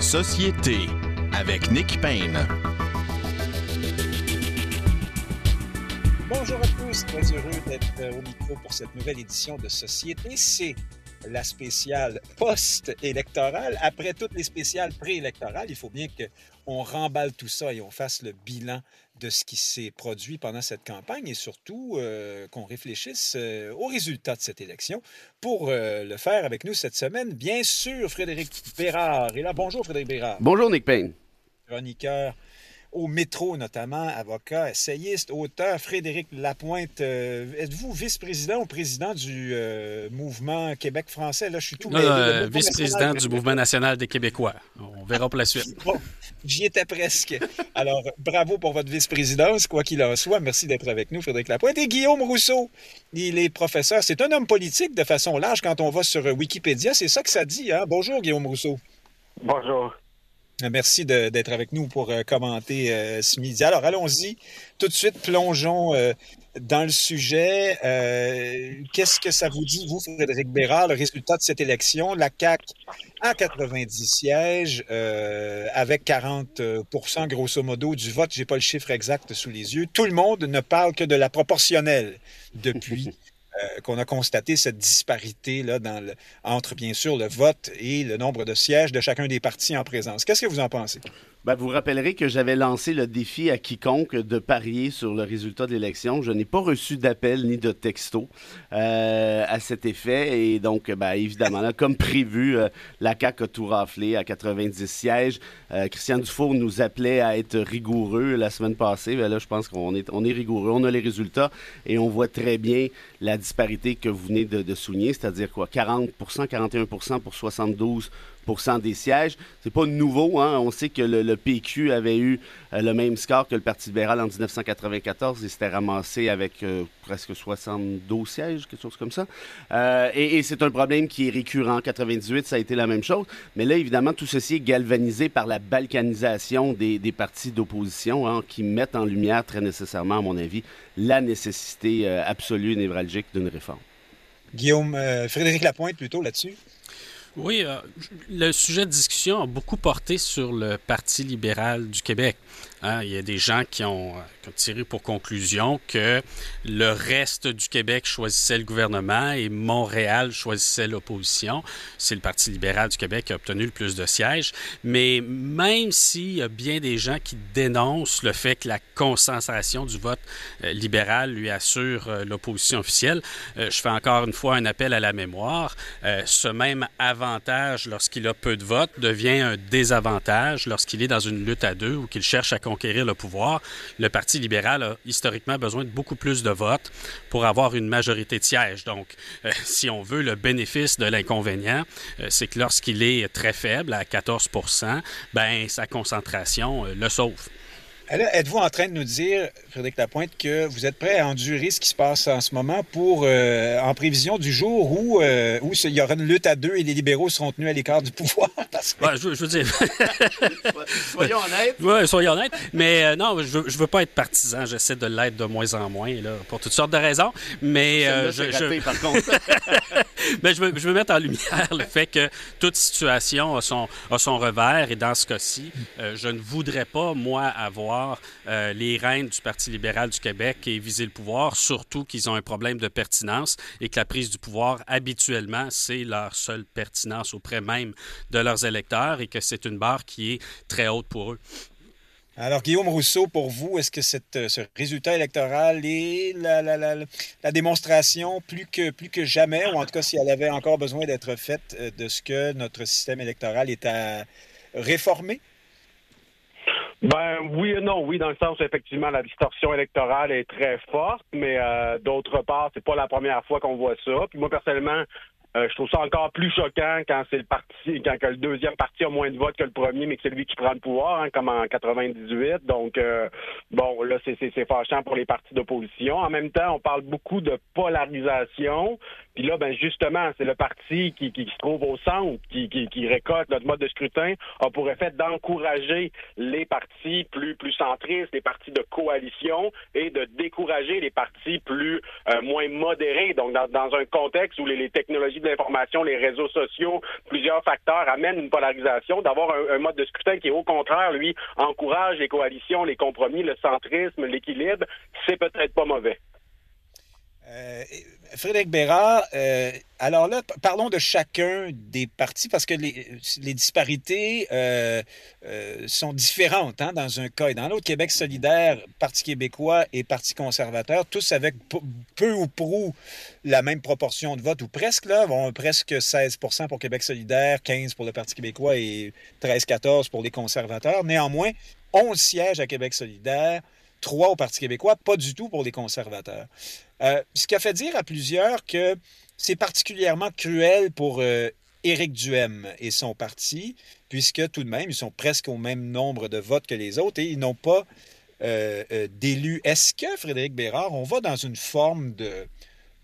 Société avec Nick Payne. Bonjour à tous, très heureux d'être euh, au micro pour cette nouvelle édition de Société. C'est la spéciale post-électorale. Après toutes les spéciales préélectorales, il faut bien qu'on remballe tout ça et on fasse le bilan de ce qui s'est produit pendant cette campagne et surtout euh, qu'on réfléchisse euh, aux résultats de cette élection. Pour euh, le faire avec nous cette semaine, bien sûr, Frédéric Bérard. Et là, bonjour Frédéric Bérard. Bonjour Nick Payne. Chroniqueur au métro notamment, avocat, essayiste, auteur, Frédéric Lapointe. Euh, êtes-vous vice-président ou président du euh, mouvement Québec français? Là, je suis tout euh, vice-président du mouvement national des Québécois. On verra pour la suite. J'y étais presque. Alors, bravo pour votre vice-présidence, quoi qu'il en soit. Merci d'être avec nous, Frédéric Lapointe. Et Guillaume Rousseau, il est professeur. C'est un homme politique de façon large quand on va sur Wikipédia. C'est ça que ça dit. Hein? Bonjour, Guillaume Rousseau. Bonjour. Merci d'être avec nous pour euh, commenter euh, ce midi. Alors, allons-y. Tout de suite, plongeons euh, dans le sujet. Qu'est-ce que ça vous dit, vous, Frédéric Bérard, le résultat de cette élection? La CAQ à 90 sièges, avec 40% grosso modo du vote. Je n'ai pas le chiffre exact sous les yeux. Tout le monde ne parle que de la proportionnelle depuis Euh, qu'on a constaté cette disparité là, entre, bien sûr, le vote et le nombre de sièges de chacun des partis en présence. Qu'est-ce que vous en pensez? Ben, vous rappellerez que j'avais lancé le défi à quiconque de parier sur le résultat de l'élection. Je n'ai pas reçu d'appel ni de texto euh, à cet effet. Et donc, ben, évidemment, là, comme prévu, euh, la CAQ a tout raflé à 90 sièges. Euh, Christian Dufour nous appelait à être rigoureux la semaine passée. Ben, là, je pense qu'on est, rigoureux. On a les résultats et on voit très bien la disparité que vous venez de, de souligner, c'est-à-dire quoi? 40% 41% pour 72 des sièges. C'est pas nouveau. Hein? On sait que le, PQ avait eu euh, le même score que le Parti libéral en 1994. Il s'était ramassé avec euh, presque 72 sièges, quelque chose comme ça. Euh, et, c'est un problème qui est récurrent. En 98, ça a été la même chose. Mais là, évidemment, tout ceci est galvanisé par la balkanisation des, partis d'opposition hein, qui mettent en lumière très nécessairement, à mon avis, la nécessité absolue et névralgique d'une réforme. Guillaume, Frédéric Lapointe plutôt là-dessus? Oui, euh, le sujet de discussion a beaucoup porté sur le Parti libéral du Québec. Hein. il y a des gens qui ont, euh, qui ont, tiré pour conclusion que le reste du Québec choisissait le gouvernement et Montréal choisissait l'opposition. C'est le Parti libéral du Québec qui a obtenu le plus de sièges. Mais même s'il y a bien des gens qui dénoncent le fait que la concentration du vote euh, libéral lui assure l'opposition officielle, je fais encore une fois un appel à la mémoire. ce même avant avantage lorsqu'il a peu de votes devient un désavantage lorsqu'il est dans une lutte à deux ou qu'il cherche à conquérir le pouvoir. Le Parti libéral a historiquement besoin de beaucoup plus de votes pour avoir une majorité de sièges. Donc, euh, si on veut le bénéfice de l'inconvénient, euh, c'est que lorsqu'il est très faible, à 14% ben sa concentration euh, le sauve. Êtes-vous en train de nous dire, Frédéric Lapointe, que vous êtes prêt à endurer ce qui se passe en ce moment pour, euh, en prévision du jour où, euh, où il y aura une lutte à deux et les libéraux seront tenus à l'écart du pouvoir? je, veux dire... soyons honnêtes. Oui, soyons honnêtes. Mais euh, non, je veux, veux pas être partisan. J'essaie de l'être de moins en moins, là, pour toutes sortes de raisons. Mais je, raté, par contre. Mais je veux, je veux mettre en lumière le fait que toute situation a son, a son revers. Et dans ce cas-ci, je ne voudrais pas, moi, avoir euh, les reines du Parti libéral du Québec et viser le pouvoir, surtout qu'ils ont un problème de pertinence et que la prise du pouvoir, habituellement, c'est leur seule pertinence auprès même de leurs électeurs et que c'est une barre qui est très haute pour eux. Alors, Guillaume Rousseau, pour vous, est-ce que euh, ce résultat électoral est la, démonstration plus que, plus que jamais, ou en tout cas si elle avait encore besoin d'être faite, euh, de ce que notre système électoral est à réformer? Ben oui et non, oui, dans le sens où effectivement la distorsion électorale est très forte, mais euh, d'autre part, c'est pas la première fois qu'on voit ça. Puis moi personnellement, euh, je trouve ça encore plus choquant quand c'est le parti, quand le deuxième parti a moins de votes que le premier, mais que c'est lui qui prend le pouvoir, hein, comme en 98. Donc, euh, bon, là, c'est fâchant pour les partis d'opposition. En même temps, on parle beaucoup de polarisation. Puis là, ben justement, c'est le parti qui, qui, se trouve au centre, qui, qui, récolte notre mode de scrutin, a pour effet d'encourager les partis plus plus centristes, les partis de coalition, et de décourager les partis plus euh, moins modérés. Donc, dans, un contexte où les, technologies de l'information, les réseaux sociaux, plusieurs facteurs amènent une polarisation. D'avoir un, mode de scrutin qui, au contraire, lui, encourage les coalitions, les compromis, le centrisme, l'équilibre, c'est peut-être pas mauvais. Euh, Frédéric Bérard, euh, alors là, parlons de chacun des partis parce que les, disparités euh, sont différentes hein, dans un cas et dans l'autre. Québec solidaire, Parti québécois et Parti conservateur, tous avec peu ou prou la même proportion de vote ou presque, là, presque 16 pour Québec solidaire, 15 pour le Parti québécois et 13-14 pour les conservateurs. Néanmoins, 11 sièges à Québec solidaire, 3 au Parti québécois, pas du tout pour les conservateurs. Euh, ce qui a fait dire à plusieurs que c'est particulièrement cruel pour euh, Éric Duhem et son parti, puisque tout de même, ils sont presque au même nombre de votes que les autres et ils n'ont pas euh, d'élus. Est-ce que, Frédéric Bérard, on va dans une forme de,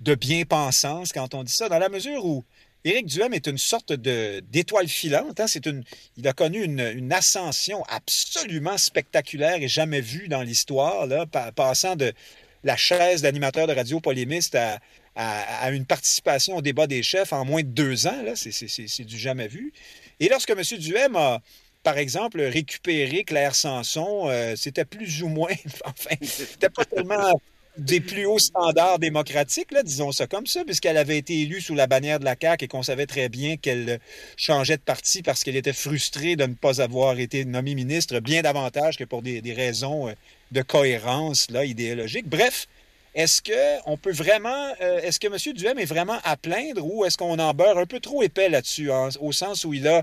de bien-pensance quand on dit ça, dans la mesure où Éric Duhem est une sorte d'étoile filante. Hein? Une, il a connu une, ascension absolument spectaculaire et jamais vue dans l'histoire, passant de la chaise d'animateur de radio polémiste à, une participation au débat des chefs en moins de deux ans. C'est du jamais vu. Et lorsque M. Duhem a, par exemple, récupéré Claire Sanson, euh, c'était plus ou moins, enfin, c'était pas tellement des plus hauts standards démocratiques, là, disons ça comme ça, puisqu'elle avait été élue sous la bannière de la CAQ et qu'on savait très bien qu'elle changeait de parti parce qu'elle était frustrée de ne pas avoir été nommée ministre, bien davantage que pour des, raisons euh, de cohérence là, idéologique. Bref, est-ce peut vraiment, euh, est-ce que M. Duhem est vraiment à plaindre ou est-ce qu'on en beurre un peu trop épais là-dessus, au sens où il a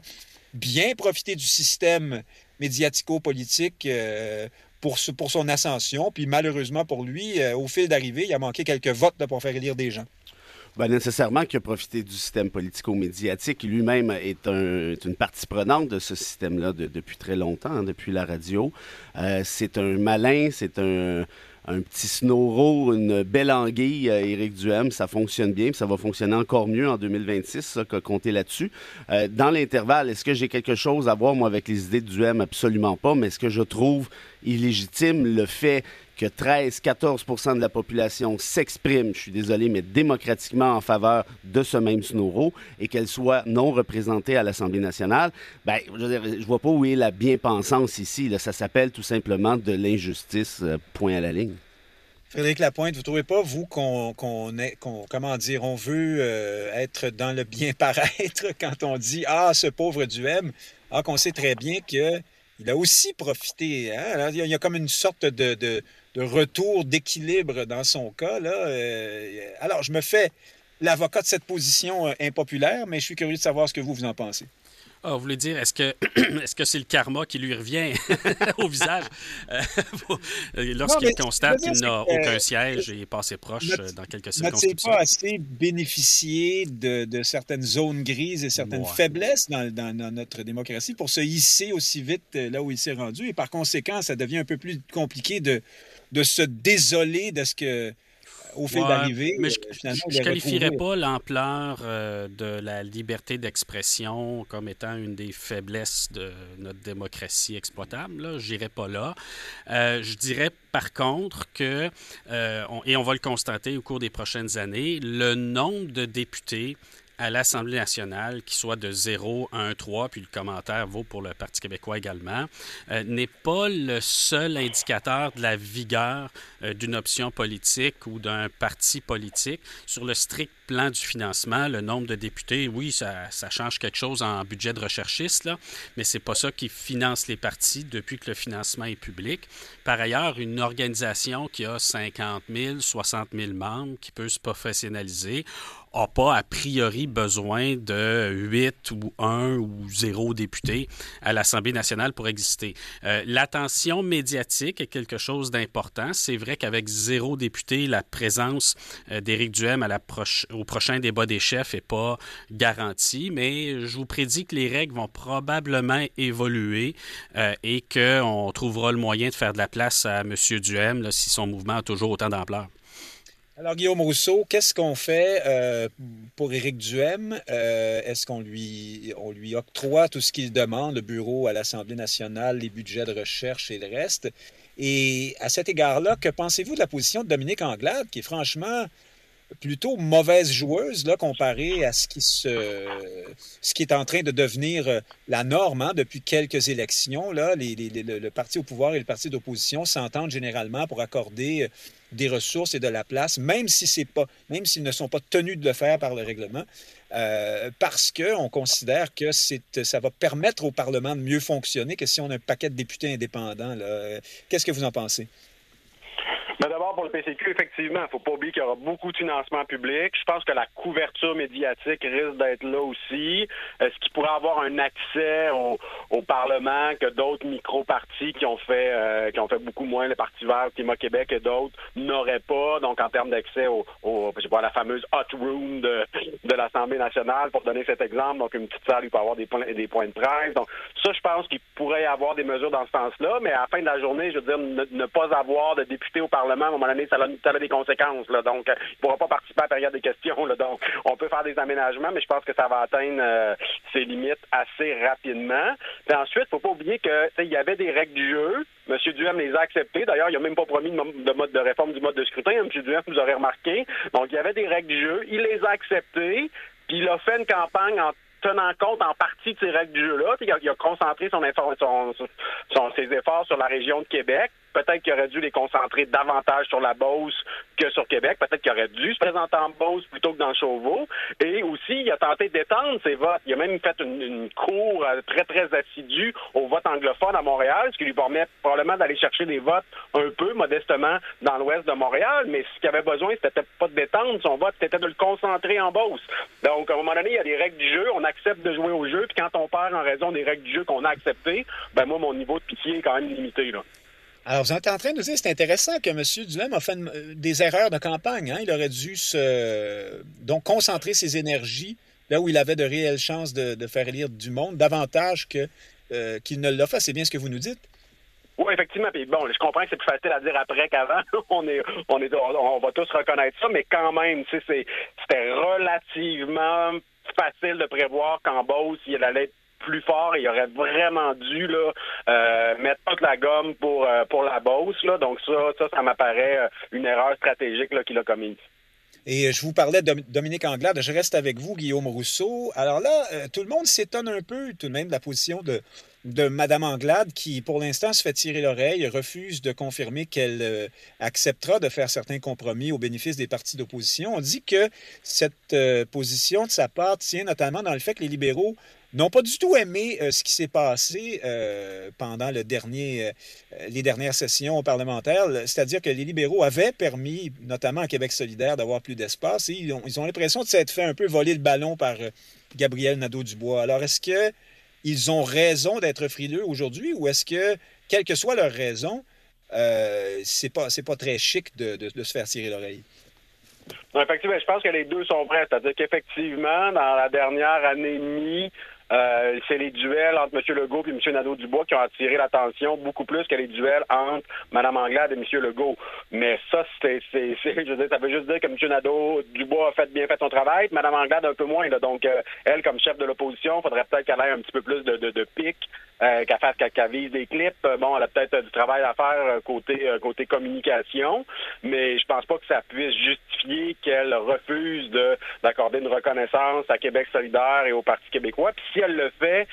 bien profité du système médiatico-politique euh, pour, son ascension. Puis malheureusement pour lui, euh, au fil d'arrivée, il a manqué quelques votes pour faire élire des gens. Ben, nécessairement qu'il a profité du système politico-médiatique. Lui-même est, une partie prenante de ce système-là depuis très longtemps, hein, depuis la radio. Euh, c'est un malin, c'est un, un petit snoro, une belle anguille, euh, Éric Duhem. Ça fonctionne bien, ça va fonctionner encore mieux en 2026, ça, compter là-dessus. Euh, dans l'intervalle, est-ce que j'ai quelque chose à voir, moi, avec les idées de Duhem? Absolument pas, mais est-ce que je trouve illégitime le fait que 13-14% de la population s'exprime, je suis désolé, mais démocratiquement en faveur de ce même Snoro et qu'elle soit non représentée à l'Assemblée nationale, ben, je, ne vois pas où est la bien-pensance ici. Ça s'appelle tout simplement de l'injustice, euh, point à la ligne. Frédéric Lapointe, vous ne trouvez pas, vous, qu'on est, comment dire, on veut euh, être dans le bien-paraître quand on dit Ah, ce pauvre Duhem, ah, qu'on sait très bien qu'il a aussi profité. Hein? il, y a, comme une sorte de retour d'équilibre dans son cas. Là. Euh, alors, je me fais l'avocat de cette position euh, impopulaire, mais je suis curieux de savoir ce que vous, vous en pensez. Ah, vous voulez dire, est-ce que c'est le karma qui lui revient au visage? Euh, lorsqu'il constate qu'il n'a aucun siège et est passé proche dans quelques circonscriptions? n'a pas assez bénéficié de, de, certaines zones grises et certaines faiblesses dans, dans, notre démocratie pour se hisser aussi vite là où il s'est rendu? Et par conséquent, ça devient un peu plus compliqué de, de se désoler de ce que au fil d'arriver. Mais je ne euh, qualifierais pas l'ampleur euh, de la liberté d'expression comme étant une des faiblesses de notre démocratie exploitable. Je n'irais pas là. Euh, je dirais par contre que, et on va le constater au cours des prochaines années, le nombre de députés à l'Assemblée nationale, qui soit de 0 à 1, 3, puis le commentaire vaut pour le Parti québécois également, euh, n'est pas le seul indicateur de la vigueur euh, d'une option politique ou d'un parti politique. Sur le strict plan du financement, le nombre de députés, oui, ça, change quelque chose en budget de recherchiste, là, mais c'est pas ça qui finance les partis depuis que le financement est public. Par ailleurs, une organisation qui a 50 000, 60 000 membres, qui peut se professionnaliser, n'a pas a priori besoin de 8 ou 1 ou 0 députés à l'Assemblée nationale pour exister. Euh, l'attention médiatique est quelque chose d'important. C'est vrai qu'avec zéro député, la présence euh, d'Éric Duhem au prochain débat des chefs n'est pas garantie, mais je vous prédis que les règles vont probablement évoluer euh, et qu'on trouvera le moyen de faire de la place à M. Duhem si son mouvement a toujours autant d'ampleur. Alors, Guillaume Rousseau, qu'est-ce qu'on fait euh, pour Éric Duhem? Euh, est-ce qu'on lui, on lui octroie tout ce qu'il demande, le bureau à l'Assemblée nationale, les budgets de recherche et le reste? Et à cet égard-là, que pensez-vous de la position de Dominique Anglade, qui est franchement plutôt mauvaise joueuse là, comparée à ce qui, se, ce qui est en train de devenir euh, la norme hein, depuis quelques élections. Là, les, le, parti au pouvoir et le parti d'opposition s'entendent généralement pour accorder euh, des ressources et de la place, même si c'est pas, même s'ils ne sont pas tenus de le faire par le règlement, euh, parce qu'on considère que ça va permettre au Parlement de mieux fonctionner que si on a un paquet de députés indépendants. Qu'est-ce que vous en pensez? Mais d'abord, pour le PCQ, effectivement, il ne faut pas oublier qu'il y aura beaucoup de financement public. Je pense que la couverture médiatique risque d'être là aussi. Est-ce qu'il pourrait avoir un accès au, Parlement que d'autres micro-partis qui ont fait euh, qui ont fait beaucoup moins, les partis verts, Climat Québec et d'autres, n'auraient pas? Donc, en termes d'accès au, je sais pas, la fameuse hot room de, l'Assemblée nationale, pour donner cet exemple. Donc, une petite salle, il peut avoir des points, des points de presse. Donc, ça, je pense qu'il pourrait y avoir des mesures dans ce sens-là. Mais à la fin de la journée, je veux dire, ne, pas avoir de députés au Parlement à un moment donné, ça a, des conséquences. Donc, euh, il ne pourra pas participer à la période des questions. Donc, on peut faire des aménagements, mais je pense que ça va atteindre euh, ses limites assez rapidement. Puis ensuite, il ne faut pas oublier qu'il y avait des règles du jeu. M. Duhem les a acceptées. D'ailleurs, il n'a même pas promis de, mode de réforme du mode de scrutin. M. Duhem vous aurait remarqué. Donc, il y avait des règles du jeu. Il les a acceptées. Puis il a fait une campagne en tenant compte en partie de ces règles du jeu-là. Il, il, a concentré son, ses efforts sur la région de Québec. Peut-être qu'il aurait dû les concentrer davantage sur la Beauce que sur Québec. Peut-être qu'il aurait dû se présenter en Beauce plutôt que dans Chauveau. Et aussi, il a tenté d'étendre ses votes. Il a même fait une, cour euh, très, très assidue au vote anglophone à Montréal, ce qui lui permet probablement d'aller chercher des votes un peu modestement dans l'ouest de Montréal. Mais ce qu'il avait besoin, c'était pas de d'étendre son vote, c'était de le concentrer en Beauce. Donc, à un moment donné, il y a des règles du jeu. On accepte de jouer au jeu. Puis quand on perd en raison des règles du jeu qu'on a acceptées, ben moi, mon niveau de pitié est quand même limité. Là. Alors, vous êtes en train de nous dire, c'est intéressant que M. Duhem a fait euh, des erreurs de campagne. Hein? Il aurait dû se, donc concentrer ses énergies là où il avait de réelles chances de, faire élire du monde, davantage que, euh, qu'il ne l'a fait. C'est bien ce que vous nous dites? Oui, effectivement. Puis bon, je comprends que c'est plus facile à dire après qu'avant. on est, on est, on va tous reconnaître ça, mais quand même, c'était relativement facile de prévoir qu'en Beauce, il allait être plus fort il aurait vraiment dû euh, mettre toute la gomme pour, euh, pour la. Là. Donc ça, ça, ça m'apparaît euh, une erreur stratégique qu'il a commise. Et je vous parlais de Dominique Anglade. Je reste avec vous, Guillaume Rousseau. Alors là, tout le monde s'étonne un peu tout de même de la position de, de Mme Anglade qui, pour l'instant, se fait tirer l'oreille, refuse de confirmer qu'elle acceptera de faire certains compromis au bénéfice des partis d'opposition. On dit que cette position de sa part tient notamment dans le fait que les libéraux n'ont pas du tout aimé euh, ce qui s'est passé euh, pendant euh, les dernières sessions parlementaires. C'est-à-dire que les libéraux avaient permis, notamment à Québec solidaire, d'avoir plus d'espace et ils ont, ils l'impression de s'être fait un peu voler le ballon par Gabriel Nadeau-Dubois. Alors, est-ce qu'ils ont raison d'être frileux aujourd'hui ou est-ce que, quelle que soit leur raison, c'est pas, pas très chic de, de se faire tirer l'oreille? Effectivement, je pense que les deux sont vrais. C'est-à-dire qu'effectivement, dans la dernière année et demie, euh, c'est les duels entre M. Legault et M. Nadeau-Dubois qui ont attiré l'attention beaucoup plus que les duels entre Mme Anglade et M. Legault. Mais ça, c'est, je veux dire, ça veut juste dire que M. Nadeau-Dubois a fait bien fait son travail, Mme Anglade un peu moins. Donc, euh, elle, comme chef de l'opposition, faudrait peut-être qu'elle ait un petit peu plus de, de, de pic, euh, qu'elle fasse qu'elle vise des clips. Bon, elle a peut-être du travail à faire côté côté communication, mais je pense pas que ça puisse justifier qu'elle refuse de d'accorder une reconnaissance à Québec solidaire et au Parti québécois. Puis si elle le fait,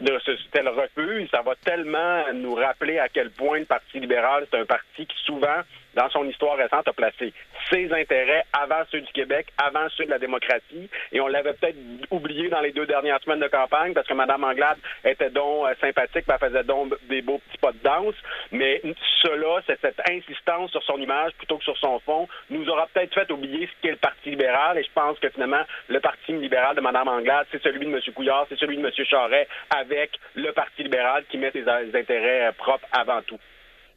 de ce tel refus, ça va tellement nous rappeler à quel point le Parti libéral, c'est un parti qui souvent dans son histoire récente, a placé ses intérêts avant ceux du Québec, avant ceux de la démocratie. Et on l'avait peut-être oublié dans les deux dernières semaines de campagne parce que Mme Anglade était donc euh, sympathique, elle faisait donc des beaux petits pas de danse. Mais cela, cette insistance sur son image plutôt que sur son fond, nous aura peut-être fait oublier ce qu'est le Parti libéral. Et je pense que finalement, le Parti libéral de Mme Anglade, c'est celui de M. Couillard, c'est celui de M. Charret, avec le Parti libéral qui met ses intérêts propres avant tout.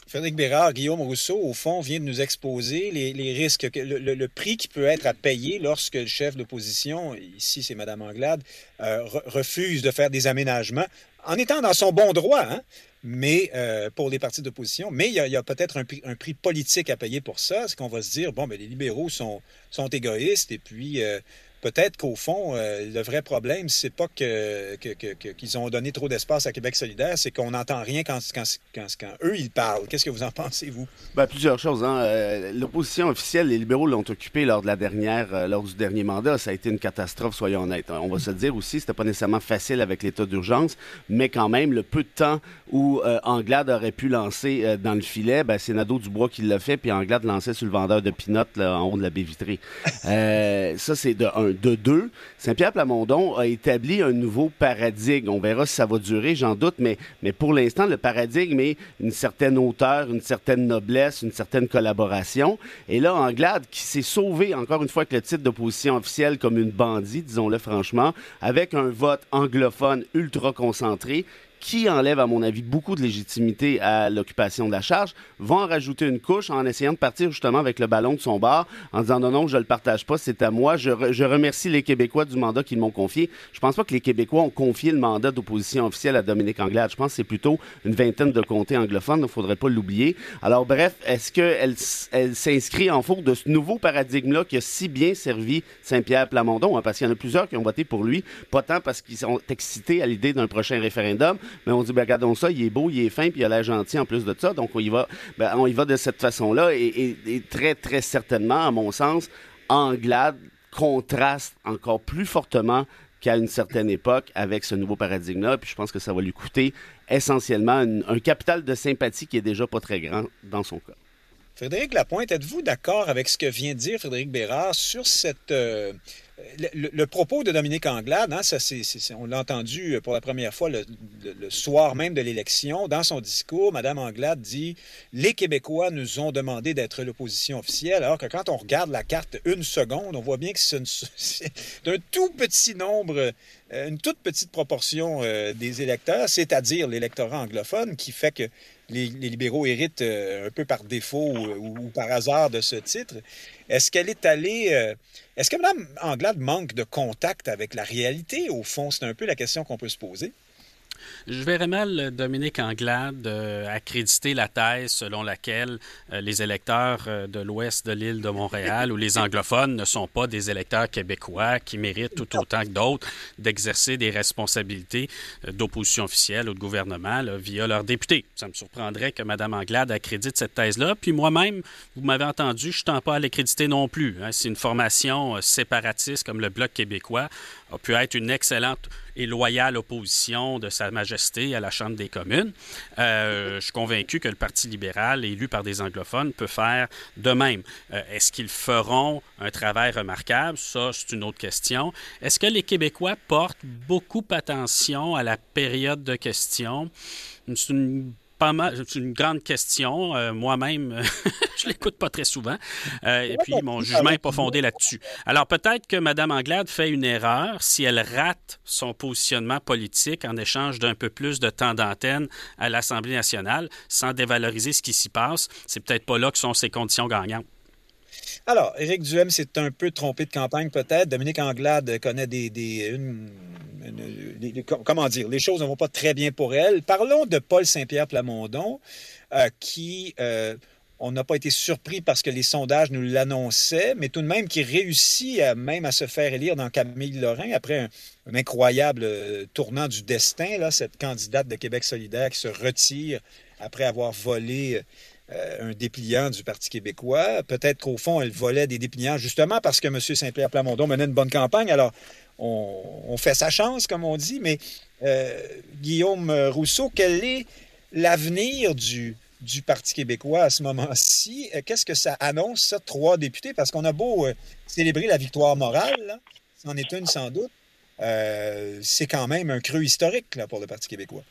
Frédéric Bérard, Guillaume Rousseau, au fond, vient de nous exposer les, risques, le, prix qui peut être à payer lorsque le chef d'opposition, ici c'est Mme Anglade, euh, refuse de faire des aménagements, en étant dans son bon droit, hein, mais euh, pour les partis d'opposition. Mais il y a, peut-être un, prix politique à payer pour ça. C'est qu'on va se dire, bon, ben, les libéraux sont, sont égoïstes et puis euh, peut-être qu'au fond, euh, le vrai problème, c'est pas que, qu'ils ont donné trop d'espace à Québec solidaire, c'est qu'on n'entend rien quand, quand, quand, eux, ils parlent. Qu'est-ce que vous en pensez, vous? Ben, plusieurs choses. Hein. Euh, l'opposition officielle, les libéraux l'ont occupée lors, de la dernière, euh, lors du dernier mandat. Ça a été une catastrophe, soyons honnêtes. On va se dire aussi, c'était pas nécessairement facile avec l'état d'urgence, mais quand même, le peu de temps où Anglade aurait pu lancer dans le filet, ben, c'est Nadeau Dubois qui l'a fait, puis Anglade lançait sur le vendeur de pinottes en haut de la baie vitrée. ça, c'est de un de deux, Saint-Pierre Plamondon a établi un nouveau paradigme. On verra si ça va durer, j'en doute, mais, mais pour l'instant, le paradigme est une certaine hauteur, une certaine noblesse, une certaine collaboration. Et là, Anglade, qui s'est sauvé, encore une fois, avec le titre d'opposition officielle comme une bandit, disons-le franchement, avec un vote anglophone ultra concentré, qui enlève, à mon avis, beaucoup de légitimité à l'occupation de la charge, vont en rajouter une couche en essayant de partir justement avec le ballon de son bar, en disant non, non, je le partage pas, c'est à moi. Je, remercie les Québécois du mandat qu'ils m'ont confié. Je pense pas que les Québécois ont confié le mandat d'opposition officielle à Dominique Anglade. Je pense que c'est plutôt une vingtaine de comtés anglophones, il ne faudrait pas l'oublier. Alors bref, est-ce qu'elle elle, s'inscrit en faute de ce nouveau paradigme-là qui a si bien servi Saint-Pierre Plamondon, hein, parce qu'il y en a plusieurs qui ont voté pour lui, pas tant parce qu'ils sont excités à l'idée d'un prochain référendum, mais on dit, ben, regardons ça, il est beau, il est fin, puis il a l'air gentil en plus de ça. Donc, on y va, ben, on va de cette façon-là. Et, très, très certainement, à mon sens, Anglade contraste encore plus fortement qu'à une certaine époque avec ce nouveau paradigme-là. Puis je pense que ça va lui coûter essentiellement un capital de sympathie qui est déjà pas très grand dans son cas. Frédéric Lapointe, êtes-vous d'accord avec ce que vient de dire Frédéric Bérard sur cette, euh, le, propos de Dominique Anglade, hein, on l'a entendu pour la première fois le, soir même de l'élection, dans son discours, Mme Anglade dit Les Québécois nous ont demandé d'être l'opposition officielle, alors que quand on regarde la carte une seconde, on voit bien que c'est d'un tout petit nombre, euh, une toute petite proportion euh, des électeurs, c'est-à-dire l'électorat anglophone, qui fait que les, libéraux héritent euh, un peu par défaut ou, par hasard de ce titre. Est-ce qu'elle est allée. Est-ce que Mme Anglade manque de contact avec la réalité? Au fond, c'est un peu la question qu'on peut se poser. Je verrais mal Dominique Anglade euh, accréditer la thèse selon laquelle euh, les électeurs euh, de l'ouest de l'île de Montréal ou les anglophones ne sont pas des électeurs québécois qui méritent tout autant que d'autres d'exercer des responsabilités d'opposition officielle ou de gouvernement via leurs députés. Ça me surprendrait que Mme Anglade accrédite cette thèse-là. Puis moi-même, vous m'avez entendu, je ne tends pas à l'accréditer non plus. Hein. C'est une formation séparatiste comme le Bloc québécois a pu être une excellente et loyale opposition de Sa Majesté à la Chambre des communes. Euh, je suis convaincu que le Parti libéral, élu par des anglophones, peut faire de même. Euh, est-ce qu'ils feront un travail remarquable? Ça, c'est une autre question. Est-ce que les Québécois portent beaucoup attention à la période de questions? C'est une pas mal. C'est une grande question. Euh, moi-même, je l'écoute pas très souvent. Euh, et puis, mon jugement n'est pas fondé là-dessus. Alors, peut-être que Mme Anglade fait une erreur si elle rate son positionnement politique en échange d'un peu plus de temps d'antenne à l'Assemblée nationale sans dévaloriser ce qui s'y passe. C'est peut-être pas là que sont ses conditions gagnantes. Alors, Éric Duhem s'est un peu trompé de campagne, peut-être. Dominique Anglade connaît des, comment dire, les choses ne vont pas très bien pour elle. Parlons de Paul Saint-Pierre Plamondon, euh, qui, euh, on n'a pas été surpris parce que les sondages nous l'annonçaient, mais tout de même qui réussit même à se faire élire dans Camille Lorrain après un, incroyable euh, tournant du destin, là, cette candidate de Québec solidaire qui se retire après avoir volé un dépliant du Parti québécois. Peut-être qu'au fond, elle volait des dépliants justement parce que M. Saint-Pierre Plamondon menait une bonne campagne. Alors, on, fait sa chance, comme on dit, mais euh, Guillaume Rousseau, quel est l'avenir du, Parti québécois à ce moment-ci? Euh, qu'est-ce que ça annonce, ça, trois députés? Parce qu'on a beau euh, célébrer la victoire morale, c'en est une sans doute, c'est quand même un creux historique pour le Parti québécois.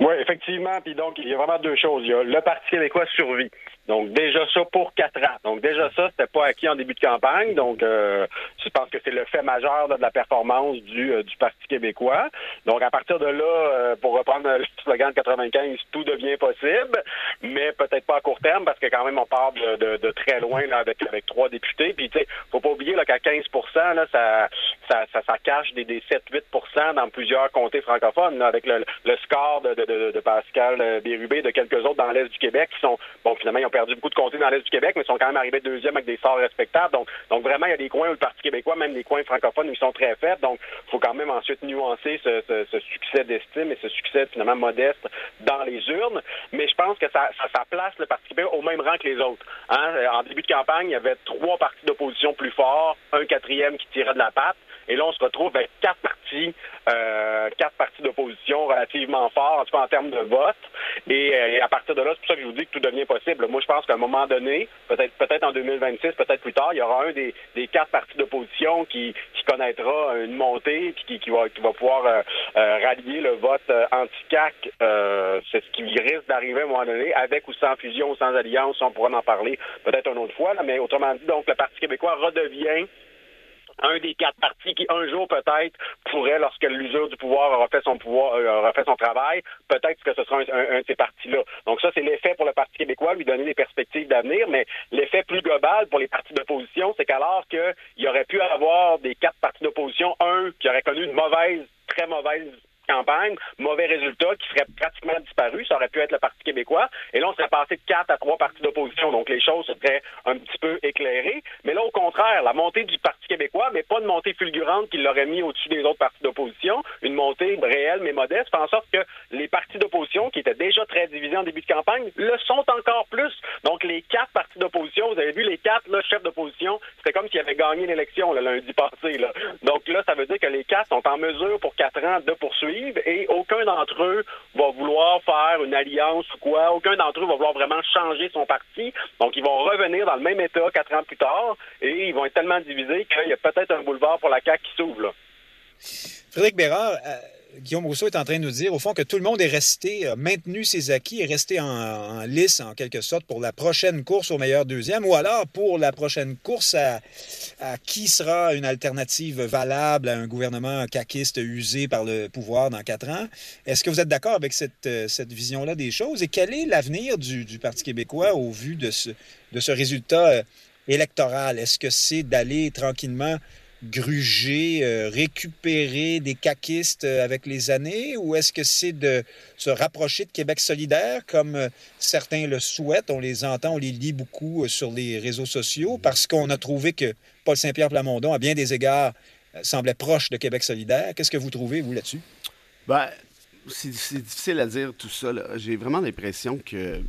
Oui, effectivement. Puis donc, il y a vraiment deux choses. Il y a le Parti québécois survit. Donc déjà ça pour quatre ans. Donc déjà ça, c'était pas acquis en début de campagne. Donc euh, je pense que c'est le fait majeur de la performance du, euh, du Parti québécois. Donc à partir de là, euh, pour reprendre le slogan de 95, tout devient possible, mais peut-être pas à court terme parce que quand même on part de, de, très loin là, avec, avec trois députés. Puis tu sais, faut pas oublier là, qu'à 15 là, ça, ça, ça, cache des, des 7-8 dans plusieurs comtés francophones avec le, le score de, de de, Pascal euh, Bérubé, de quelques autres dans l'Est du Québec qui sont, bon, finalement, perdu beaucoup de comtés dans l'Est du Québec, mais sont quand même arrivés deuxième avec des sorts respectables. Donc, donc vraiment, il y a des coins où le Parti québécois, même les coins francophones, ils sont très faibles. Donc, il faut quand même ensuite nuancer ce, succès d'estime et ce succès finalement modeste dans les urnes. Mais je pense que ça, place le Parti québécois au même rang que les autres. Hein. En début de campagne, il y avait trois partis d'opposition plus forts, un quatrième qui tirait de la patte. Et là, on se retrouve avec quatre partis, euh, relativement forts, en tout cas en termes de vote. Et, euh, à partir de là, c'est pour ça que je vous dis que tout devient possible. Moi, je pense qu'à un moment donné, peut-être peut-être en 2026, peut-être plus tard, il y aura un des, des quatre partis d'opposition qui, qui connaîtra une montée qui, qui, va, qui va pouvoir euh, euh rallier le vote anti-CAC. c'est ce qui risque d'arriver à un moment donné, avec ou sans fusion sans alliance. On pourra en parler peut-être une autre fois. Là, mais autrement dit, donc, le Parti québécois redevient un des quatre partis qui, un jour peut-être, pourrait, lorsque l'usure du pouvoir aura fait son pouvoir, euh, aura fait son travail, peut-être que ce sera un, de ces partis-là. Donc ça, c'est l'effet pour le Parti québécois, lui donner des perspectives d'avenir, mais l'effet plus global pour les partis d'opposition, c'est qu'alors qu'il y aurait pu avoir des quatre partis d'opposition, un qui aurait connu une mauvaise, très mauvaise campagne, mauvais résultat qui serait pratiquement disparu. Ça aurait pu être le Parti québécois. Et là, on serait passé de quatre à trois partis d'opposition. Donc, les choses seraient un petit peu éclairées. Mais là, au contraire, la montée du Parti québécois, mais pas une montée fulgurante qui l'aurait mis au-dessus des autres partis d'opposition, une montée réelle mais modeste, fait en sorte que les partis d'opposition, qui étaient déjà très divisés en début de campagne, le sont encore plus. Donc, les quatre partis d'opposition, vous avez vu les quatre là, chefs d'opposition, c'était comme s'ils avaient gagné l'élection le lundi passé. Là. Donc là, ça veut dire que les quatre sont en mesure pour quatre ans de poursuivre et aucun d'entre eux va vouloir faire une alliance ou quoi. Aucun d'entre eux va vouloir vraiment changer son parti. Donc, ils vont revenir dans le même état quatre ans plus tard et ils vont être tellement divisés qu'il y a peut-être un boulevard pour la CAQ qui s'ouvre. Frédéric Bérard, euh, Guillaume Rousseau est en train de nous dire, au fond, que tout le monde est resté, a maintenu ses acquis, est resté en, lice, en quelque sorte, pour la prochaine course au meilleur deuxième, ou alors pour la prochaine course à, qui sera une alternative valable à un gouvernement caquiste usé par le pouvoir dans quatre ans? Est-ce que vous êtes d'accord avec cette, euh, vision-là des choses? Et quel est l'avenir du, Parti québécois au vu de ce, de ce résultat euh, électoral? Est-ce que c'est d'aller tranquillement gruger, euh, récupérer des caquistes euh, avec les années ou est-ce que c'est de se rapprocher de Québec solidaire comme euh, certains le souhaitent? On les entend, on les lit beaucoup sur les réseaux sociaux parce qu'on a trouvé que Paul Saint-Pierre Plamondon, à bien des égards, semblait proche de Québec solidaire. Qu'est-ce que vous trouvez, vous, là-dessus? Ben, c'est difficile à dire tout ça. J'ai vraiment l'impression que,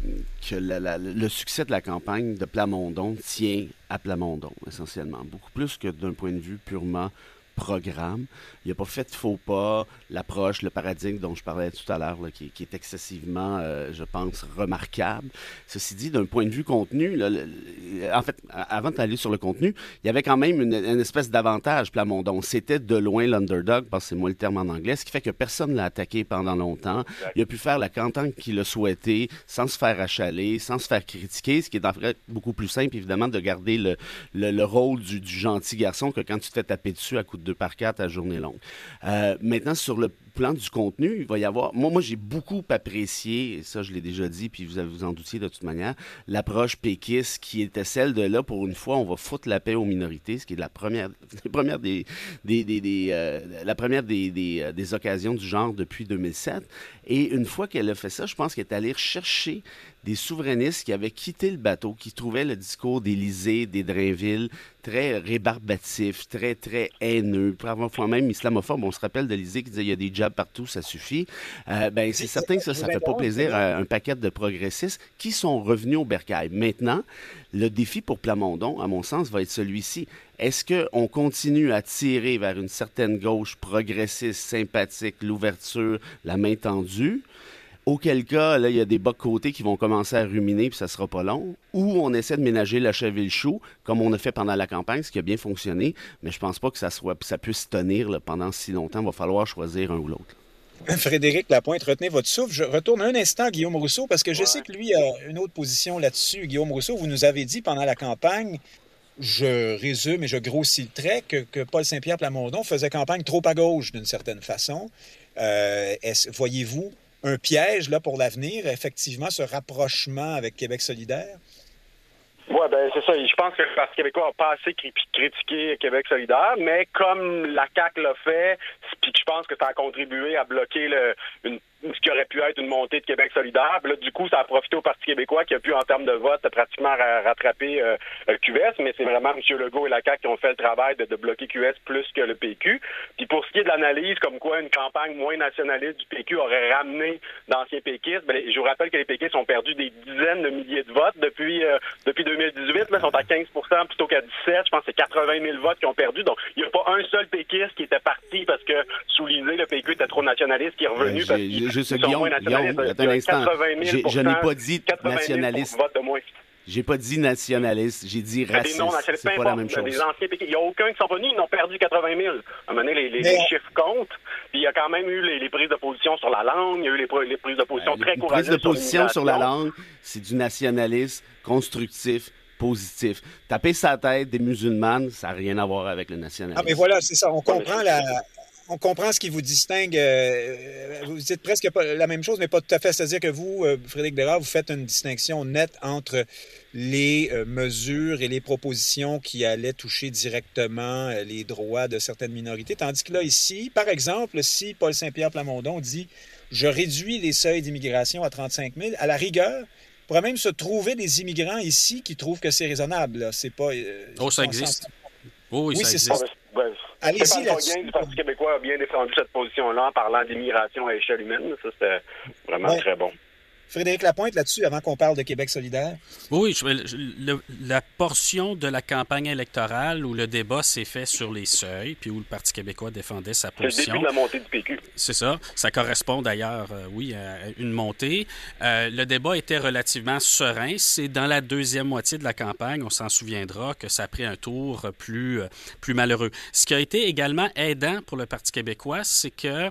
le succès de la campagne de Plamondon tient à Plamondon, essentiellement. Beaucoup plus que d'un point de vue purement programme. Il n'a pas fait de faux pas. L'approche, le paradigme dont je parlais tout à l'heure, qui, est excessivement, euh, je pense, remarquable. Ceci dit, d'un point de vue contenu, en fait, avant d'aller sur le contenu, il y avait quand même une, espèce d'avantage, Plamondon. C'était de loin l'underdog, parce que c'est moi le terme en anglais, ce qui fait que personne ne l'a attaqué pendant longtemps. Il a pu faire la campagne qu'il a souhaité, sans se faire achaler, sans se faire critiquer, ce qui est en fait beaucoup plus simple, évidemment, de garder le, le, rôle du, du, gentil garçon que quand tu te fais taper dessus à coup de 2 par 4 à journée longue. Euh, maintenant, sur le plan du contenu, il va y avoir. Moi, moi j'ai beaucoup apprécié, ça, je l'ai déjà dit, puis vous vous en doutiez de toute manière, l'approche péquiste qui était celle de là, pour une fois, on va foutre la paix aux minorités, ce qui est la première, la première des, des, des, euh, la première des, euh, des, occasions du genre depuis 2007. Et une fois qu'elle a fait ça, je pense qu'elle est allée chercher des souverainistes qui avaient quitté le bateau, qui trouvaient le discours d'Élysée, des Drainville très rébarbatif, très, très haineux, parfois même islamophobe. On se rappelle d'Élysée qui disait il y a des jobs partout, ça suffit. Euh, ben, c'est certain que ça, ça fait pas plaisir à un paquet de progressistes qui sont revenus au bercail. Maintenant, le défi pour Plamondon, à mon sens, va être celui-ci. Est-ce qu'on continue à tirer vers une certaine gauche progressiste, sympathique, l'ouverture, la main tendue? Auquel cas, là, il y a des bas côtés qui vont commencer à ruminer, puis ça sera pas long. Ou on essaie de ménager la chèvre et le chou, comme on a fait pendant la campagne, ce qui a bien fonctionné. Mais je pense pas que ça, soit, ça puisse tenir pendant si longtemps. Il va falloir choisir un ou l'autre. Frédéric Lapointe, retenez votre souffle. Je retourne un instant à Guillaume Rousseau parce que je sais que lui a une autre position là-dessus. Guillaume Rousseau, vous nous avez dit pendant la campagne, je résume et je grossis le trait, que, Paul Saint-Pierre Plamondon faisait campagne trop à gauche d'une certaine façon. Euh, Voyez-vous un piège là, pour l'avenir, effectivement, ce rapprochement avec Québec solidaire? Oui, ben c'est ça. Je pense que le Parti québécois n'a pas assez critiqué Québec solidaire, mais comme la CAQ l'a fait, puis je pense que ça a contribué à bloquer le, une ce qui aurait pu être une montée de Québec solidaire. Puis là, du coup, ça a profité au Parti québécois qui a pu, en termes de vote, pratiquement rattraper euh, QS, mais c'est vraiment M. Legault et la CAQ qui ont fait le travail de, de, bloquer QS plus que le PQ. Puis pour ce qui est de l'analyse, comme quoi une campagne moins nationaliste du PQ aurait ramené d'anciens péquistes, ben, je vous rappelle que les péquistes ont perdu des dizaines de milliers de votes depuis euh, depuis 2018. Là, ils sont à 15% plutôt qu'à 17. Je pense que c'est 80 000 votes qui ont perdu. Donc, il n'y a pas un seul péquiste qui était parti parce que sous l'idée, le PQ était trop nationaliste qui est revenu parce juste Guillaume, Guillaume, attends un instant. Je n'ai pas dit nationaliste. J'ai pas dit nationaliste, j'ai dit raciste. C'est pas la même chose. Des anciens il n'y a aucun qui sont venus, ils ont perdu 80 000. À un moment donné, les, les, les chiffres comptent. Puis il y a quand même eu les, les, prises de position sur la langue, il y a eu les, les prises de position euh, très courageuses. Les prises de position sur, la langue, c'est du nationalisme constructif, positif. Taper sa tête des musulmanes, ça n'a rien à voir avec le nationalisme. Ah, mais voilà, c'est ça. On comprend la, on comprend ce qui vous distingue. Euh, vous dites presque pas la même chose, mais pas tout à fait. C'est-à-dire que vous, euh, Frédéric Bérard, vous faites une distinction nette entre les euh, mesures et les propositions qui allaient toucher directement les droits de certaines minorités. Tandis que là, ici, par exemple, si Paul Saint-Pierre Plamondon dit je réduis les seuils d'immigration à 35 000, à la rigueur, il pourrait même se trouver des immigrants ici qui trouvent que c'est raisonnable. C'est pas. oh, ça existe. oui, ça existe. Allez-y là-dessus. Le Parti québécois a bien défendu cette position-là en parlant d'immigration à échelle humaine. Ça, c'était vraiment très bon. Frédéric Lapointe, là-dessus, avant qu'on parle de Québec solidaire? Oui, la portion de la campagne électorale où le débat s'est fait sur les seuils, puis où le Parti québécois défendait sa position. C'est le début de la montée du PQ. C'est ça. Ça correspond d'ailleurs, euh, oui, à une montée. Euh, le débat était relativement serein. C'est dans la deuxième moitié de la campagne, on s'en souviendra, que ça a pris un tour plus, euh, plus malheureux. Ce qui a été également aidant pour le Parti québécois, c'est que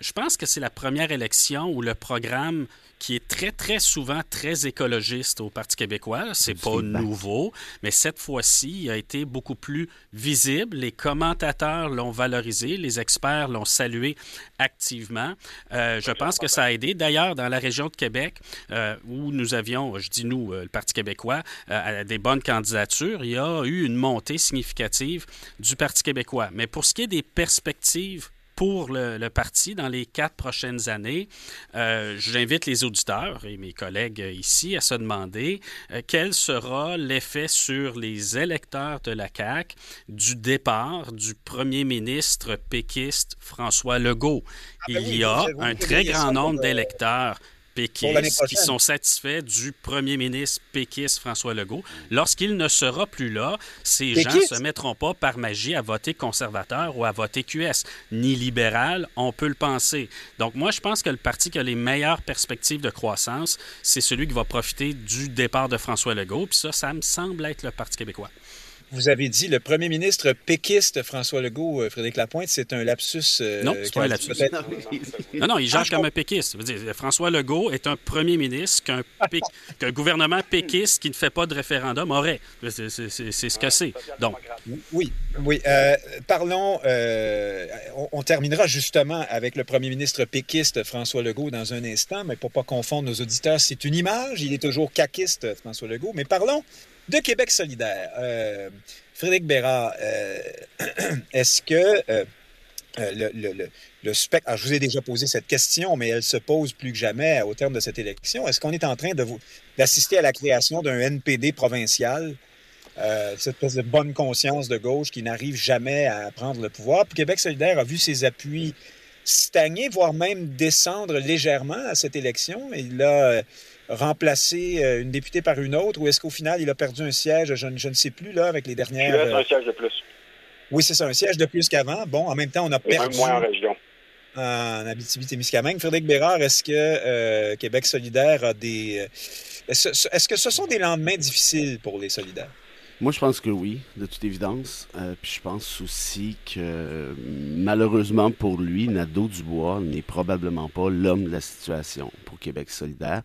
je pense que c'est la première élection où le programme qui est très, très souvent très écologiste au Parti québécois. C'est pas nouveau, mais cette fois-ci, il a été beaucoup plus visible. Les commentateurs l'ont valorisé, les experts l'ont salué activement. Euh, je pense que ça a aidé. D'ailleurs, dans la région de Québec, euh, où nous avions, je dis nous, euh, le Parti québécois, des bonnes candidatures, il y a eu une montée significative du Parti québécois. Mais pour ce qui est des perspectives pour le, parti dans les quatre prochaines années. Euh, J'invite les auditeurs et mes collègues ici à se demander euh, quel sera l'effet sur les électeurs de la CAQ du départ du premier ministre péquiste François Legault. Ah ben Il y a un très grand nombre d'électeurs péquistes qui sont satisfaits du premier ministre péquiste François Legault. Lorsqu'il ne sera plus là, ces gens ne se mettront pas par magie à voter conservateur ou à voter QS, ni libéral, on peut le penser. Donc moi, je pense que le parti qui a les meilleures perspectives de croissance, c'est celui qui va profiter du départ de François Legault. Puis ça, ça me semble être le Parti québécois vous avez dit le premier ministre péquiste François Legault, euh, Frédéric Lapointe, c'est un lapsus. Euh, non, c'est pas un lapsus. Non, non, il gère ah, comme un péquiste. Dire, François Legault est un premier ministre qu'un gouvernement péquiste qui ne fait pas de référendum aurait. C'est ce que c'est. Donc. Oui, oui. Euh, parlons. On, on, terminera justement avec le premier ministre péquiste François Legault dans un instant, mais pour pas confondre nos auditeurs, c'est une image. Il est toujours caquiste, François Legault. Mais parlons de Québec solidaire. Euh, Frédéric Bérard, euh, est-ce que euh, le, spectre. Je vous ai déjà posé cette question, mais elle se pose plus que jamais au terme de cette élection. Est-ce qu'on est en train d'assister à la création d'un NPD provincial? cette espèce de bonne conscience de gauche qui n'arrive jamais à prendre le pouvoir? Québec solidaire a vu ses appuis stagner, voire même descendre légèrement à cette élection. Remplacer euh, une députée par une autre ou est-ce qu'au final, il a perdu un siège, je, ne sais plus, là, avec les dernières... Il a un siège de plus. Oui, c'est ça, un siège de plus qu'avant. Bon, en même temps, on a perdu... moins en région. En Abitibi-Témiscamingue. Frédéric Bérard, est-ce que euh, Québec solidaire a des... Euh, est-ce que ce sont des lendemains difficiles pour les solidaires? Moi, je pense que oui, de toute évidence. puis je pense aussi que malheureusement pour lui, Nadeau Dubois n'est probablement pas l'homme de la situation pour Québec solidaire.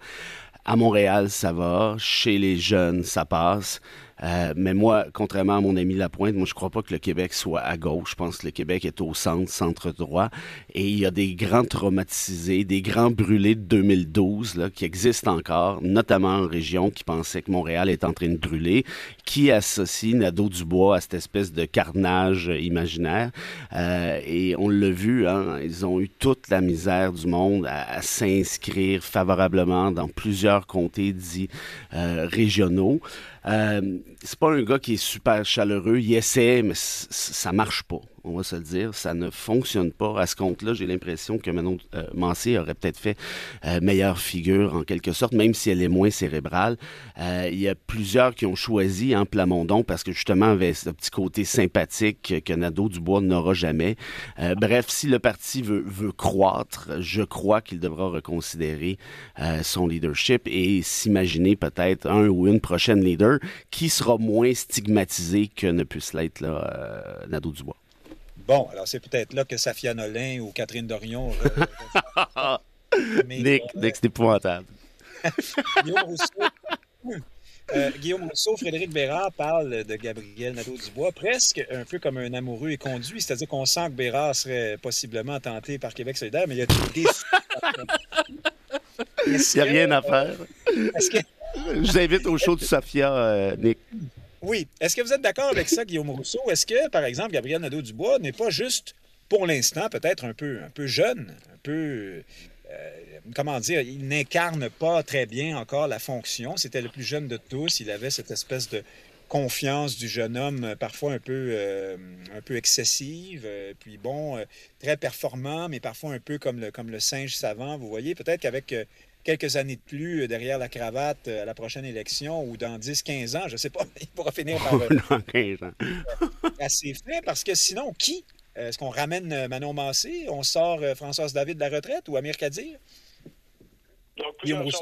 À Montréal, ça va. Chez les jeunes, ça passe. Euh, mais moi, contrairement à mon ami Lapointe, moi, je crois pas que le Québec soit à gauche. Je pense que le Québec est au centre, centre droit. Et il y a des grands traumatisés, des grands brûlés de 2012 là, qui existent encore, notamment en région, qui pensaient que Montréal est en train de brûler, qui associent Nadeau-Dubois à cette espèce de carnage imaginaire. Euh, et on l'a vu, hein, ils ont eu toute la misère du monde à, s'inscrire favorablement dans plusieurs comtés dits euh, régionaux. Euh, c'est pas un gars qui est super chaleureux. Il essaie, mais ça marche pas on va se le dire. Ça ne fonctionne pas. À ce compte-là, j'ai l'impression que Manon euh, Mancé aurait peut-être fait euh, meilleure figure, en quelque sorte, même si elle est moins cérébrale. Euh, il y a plusieurs qui ont choisi hein, Plamondon parce que justement avait ce petit côté sympathique que Nadeau-Dubois n'aura jamais. Euh, bref, si le parti veut, veut croître, je crois qu'il devra reconsidérer son leadership et s'imaginer peut-être un ou une prochaine leader qui sera moins stigmatisé que ne puisse l'être Nadeau-Dubois. Bon, alors c'est peut-être là que Safia Nolin ou Catherine Dorion. Nick, Nick c'est épouvantable. Guillaume Rousseau. Euh, Guillaume Rousseau, Frédéric Bérard parle de Gabriel Nadeau-Dubois presque un peu comme un amoureux et conduit, c'est-à-dire qu'on sent que Bérard serait possiblement tenté par Québec solidaire, mais il y a des Il n'y a rien à faire. Que... Je vous invite au show de Safia, euh, Nick. Oui. Est-ce que vous êtes d'accord avec ça, Guillaume Rousseau? Est-ce que, par exemple, Gabriel Nadeau-Dubois n'est pas juste, pour l'instant, peut-être un peu, un peu jeune, un peu. Euh, comment dire, il n'incarne pas très bien encore la fonction. C'était le plus jeune de tous. Il avait cette espèce de confiance du jeune homme, parfois un peu, euh, un peu excessive. Euh, puis bon, très performant, mais parfois un peu comme le, comme le singe savant. Vous voyez, peut-être qu'avec quelques années de plus derrière la cravate euh, à la prochaine élection ou dans 10-15 ans, je ne sais pas, il pourra finir par... Euh, dans 15 ans. assez fait, parce que sinon, qui? Est-ce qu'on ramène euh, Manon Massé? On sort Françoise David de la retraite ou Amir Kadir? Donc.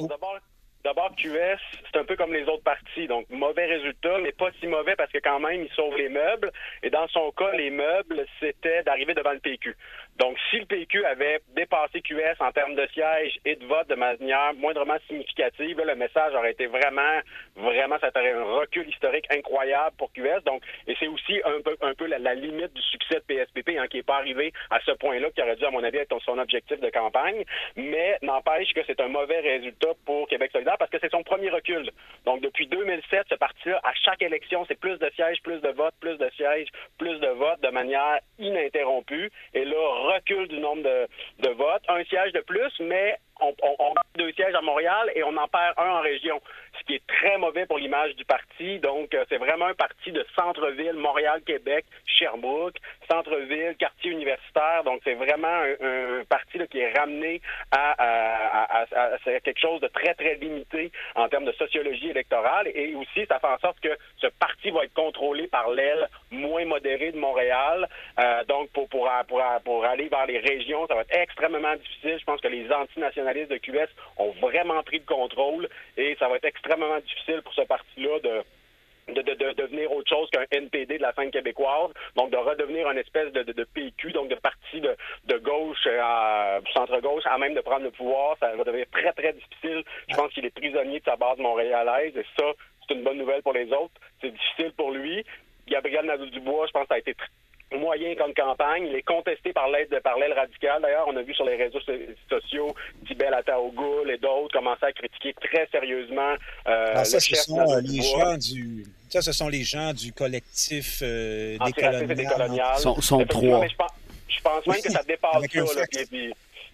D'abord, D'abord, QS, c'est un peu comme les autres partis. Donc, mauvais résultat, mais pas si mauvais parce que quand même, il sauve les meubles. Et dans son cas, les meubles, c'était d'arriver devant le PQ. Donc, si le PQ avait dépassé QS en termes de sièges et de vote de manière moindrement significative, le message aurait été vraiment, vraiment, ça aurait un recul historique incroyable pour QS. Donc, et c'est aussi un peu, un peu la, limite du succès de PSPP, hein, qui n'est pas arrivé à ce point-là, qui aurait dû, à mon avis, être son objectif de campagne. Mais n'empêche que c'est un mauvais résultat pour Québec solidaire parce que c'est son premier recul. Donc, depuis 2007, ce parti-là, à chaque élection, c'est plus de sièges, plus de votes, plus de sièges, plus de votes de manière ininterrompue. Et là, recul du nombre de, votes, un siège de plus, mais on, on, deux sièges à Montréal et on en perd un en région, qui est très mauvais pour l'image du parti. Donc, euh, c'est vraiment un parti de centre-ville, Montréal, Québec, Sherbrooke, centre-ville, quartier universitaire. Donc, c'est vraiment un, parti qui est ramené à, quelque chose de très, très limité en termes de sociologie électorale. Et aussi, ça fait en sorte que ce parti va être contrôlé par l'aile moins modérée de Montréal. Euh, donc, pour, pour, pour, pour aller vers les régions, ça va être extrêmement difficile. Je pense que les antinationalistes de QS ont vraiment pris le contrôle et ça va être extrêmement difficile pour ce parti-là de de, devenir autre chose qu'un NPD de la scène québécoise, donc de redevenir une espèce de, PQ, donc de parti de, gauche à centre-gauche, à même de prendre le pouvoir, ça va devenir très, très difficile. Je pense qu'il est prisonnier de sa base montréalaise et ça, c'est une bonne nouvelle pour les autres. C'est difficile pour lui. Gabriel Nadeau-Dubois, je pense a été moyen comme campagne. Il est contesté par l'aide de par l'aile radicale. D'ailleurs, on a vu sur les réseaux sociaux Tibel Ataogoul et d'autres commencer à critiquer très sérieusement euh, ah, ça, ce sont euh, les gens du ça, ce sont les gens du collectif euh, des coloniales. Sont, sont trois. Je pense, même que ça dépasse ça.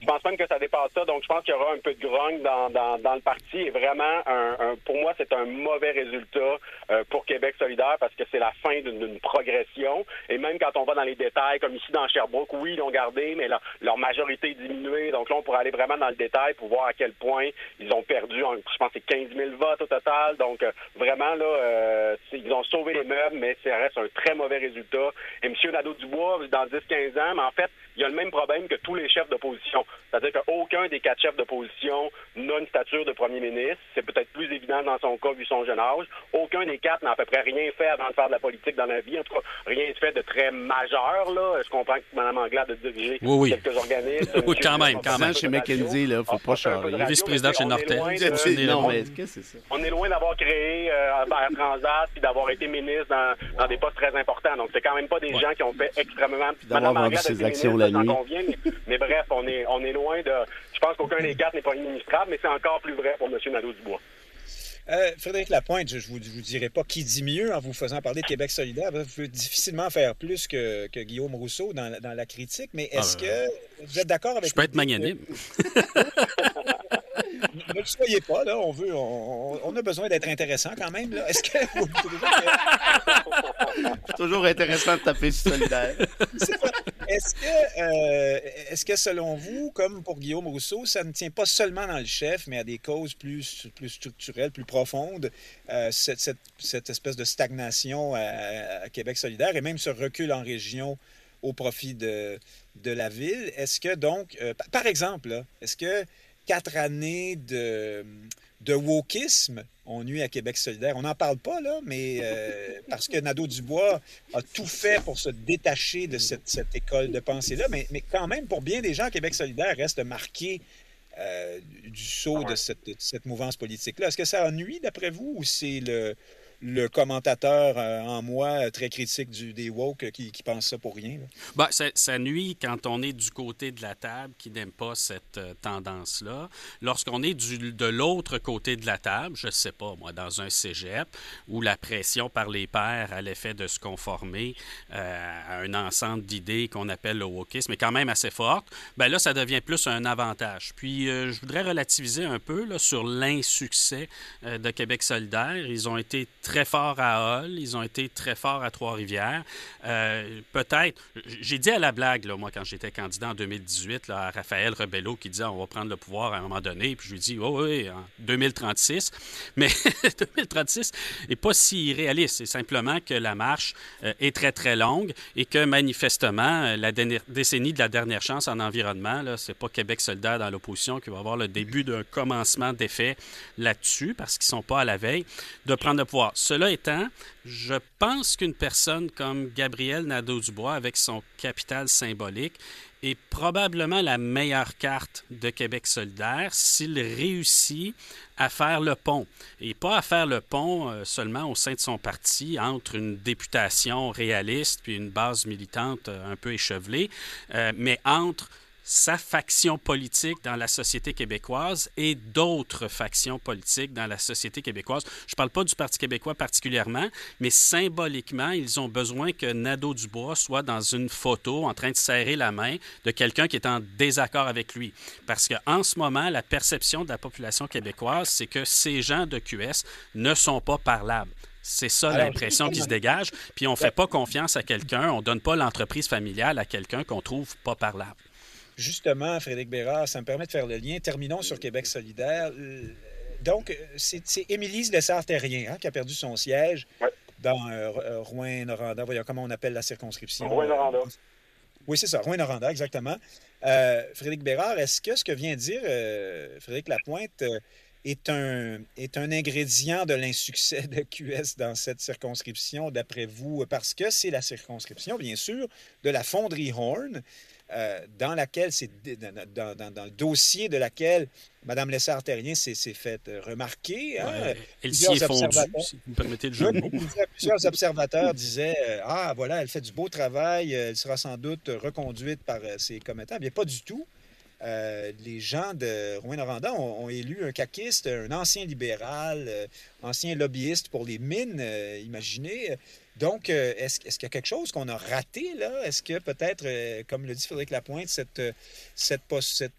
Je pense même que ça dépasse ça. Donc, je pense qu'il y aura un peu de grogne dans, dans, le parti. Et vraiment, un, pour moi, c'est un mauvais résultat euh, pour Québec solidaire parce que c'est la fin d'une progression. Et même quand on va dans les détails, comme ici dans Sherbrooke, oui, ils l'ont gardé, mais leur majorité est diminuée. Donc là, on pourrait aller vraiment dans le détail pour voir à quel point ils ont perdu, je pense, c'est 15 000 votes au total. Donc, euh, vraiment, là, euh, ils ont sauvé les meubles, mais ça reste un très mauvais résultat. Et M. Nadeau-Dubois, dans 10-15 ans, mais en fait, il y a le même problème que tous les chefs d'opposition. C'est-à-dire qu'aucun des quatre chefs d'opposition n'a une stature de premier ministre. C'est peut-être plus évident dans son cas vu son jeune âge. Aucun des quatre n'a à peu près rien fait avant de faire de la politique dans la vie. En tout cas, rien de fait de très majeur. Là. Je comprends que Mme Anglade a dirigé quelques organismes. oui, quand même, quand même. Chez McKenzie, il ne faut pas changer. Vice-président chez Nortel. On est loin d'avoir créé euh, Transat puis d'avoir été ministre dans, dans, des postes très importants. Donc, c'est quand même pas des gens qui ont fait extrêmement... Mme Anglade ses actions la nuit. mais, bref, on est, on est loin de... Je pense qu'aucun des quatre n'est pas administrable, mais c'est encore plus vrai pour M. Nadeau-Dubois. Euh, Frédéric Lapointe, je ne vous, vous, dirai pas qui dit mieux en vous faisant parler de Québec solidaire. Vous pouvez difficilement faire plus que, que Guillaume Rousseau dans, dans, la critique, mais est-ce ah, que vous êtes d'accord avec... Je peux être magnanime. ne le soyez pas, là. On veut, on, a besoin d'être intéressant quand même, là. Est-ce que vous C'est toujours intéressant de taper sur solidaire. Est-ce que, euh, est-ce que, selon vous, comme pour Guillaume Rousseau, ça ne tient pas seulement dans le chef, mais à des causes plus, plus structurelles, plus profondes, euh, cette, cette, cette, espèce de stagnation à, Québec solidaire et même ce recul en région au profit de, de la ville? Est-ce que donc, euh, par exemple, est-ce que quatre années de, de wokisme ont nuit à Québec solidaire. On n'en parle pas, là, mais euh, parce que Nadeau-Dubois a tout fait pour se détacher de cette, cette école de pensée-là, mais, mais, quand même, pour bien des gens, Québec solidaire reste marqué euh, du saut de cette, de cette mouvance politique-là. Est-ce que ça ennuie, d'après vous, ou c'est le, le commentateur euh, en moi très critique des woke qui, qui pense ça pour rien. Ben, ça, nuit quand on est du côté de la table qui n'aime pas cette euh, tendance-là. Lorsqu'on est du, de l'autre côté de la table, je ne sais pas, moi, dans un cégep, où la pression par les pairs à l'effet de se conformer euh, à un ensemble d'idées qu'on appelle le wokisme est quand même assez forte, ben là, ça devient plus un avantage. Puis, je voudrais relativiser un peu là, sur l'insuccès de Québec solidaire. Ils ont été très forts à Hall, ils ont été très forts à Trois-Rivières. Euh, peut-être, j'ai dit à la blague, moi, quand j'étais candidat en 2018, là, à Raphaël Rebello, qui disait on va prendre le pouvoir à un moment donné, puis je lui dis oh, oui, en 2036. Mais 2036 n'est pas si irréaliste. C'est simplement que la marche euh, est très, très longue et que manifestement, euh, la décennie de la dernière chance en environnement, ce n'est pas Québec solidaire dans l'opposition qui va avoir le début d'un commencement d'effet là-dessus, parce qu'ils ne sont pas à la veille, de prendre le pouvoir. Cela étant, je pense qu'une personne comme Gabriel Nadeau-Dubois, avec son capital symbolique, est probablement la meilleure carte de Québec solidaire s'il réussit à faire le pont. Et pas à faire le pont euh, seulement au sein de son parti entre une députation réaliste puis une base militante euh, un peu échevelée, euh, mais entre sa faction politique dans la société québécoise et d'autres factions politiques dans la société québécoise. Je ne parle pas du Parti québécois particulièrement, mais symboliquement, ils ont besoin que Nadeau-Dubois soit dans une photo en train de serrer la main de quelqu'un qui est en désaccord avec lui. Parce qu'en ce moment, la perception de la population québécoise, c'est que ces gens de QS ne sont pas parlables. C'est ça l'impression qui se dégage. Puis on ne fait pas confiance à quelqu'un, on ne donne pas l'entreprise familiale à quelqu'un qu'on trouve pas parlable. Justement, Frédéric Bérard, ça me permet de faire le lien. Terminons sur Québec solidaire. Donc, c'est Émilie Lessard-Terrien hein, qui a perdu son siège dans euh, euh, Rouen-Noranda. Voyons comment on appelle la circonscription? Rouen-Noranda. Oui, c'est ça, Rouen-Noranda, exactement. Euh, Frédéric Bérard, est-ce que ce que vient de dire Frédéric Lapointe est un, est un ingrédient de l'insuccès de QS dans cette circonscription, d'après vous? Parce que c'est la circonscription, bien sûr, de la fonderie Horn. Euh, dans laquelle c'est dans, dans, le dossier de laquelle Mme Lessard-Terrien s'est fait euh, remarquer. Hein, elle s'y est fondue, si vous me permettez le jeu Plusieurs observateurs disaient euh, Ah, voilà, elle fait du beau travail, elle sera sans doute reconduite par ses commettants. Bien, pas du tout. les gens de Rouen-Noranda ont, élu un caquiste, un ancien libéral, ancien lobbyiste pour les mines, imaginez. Donc, euh, est-ce, qu'il y a quelque chose qu'on a raté là? Est-ce que peut-être, euh, comme le dit Frédéric Lapointe, cette,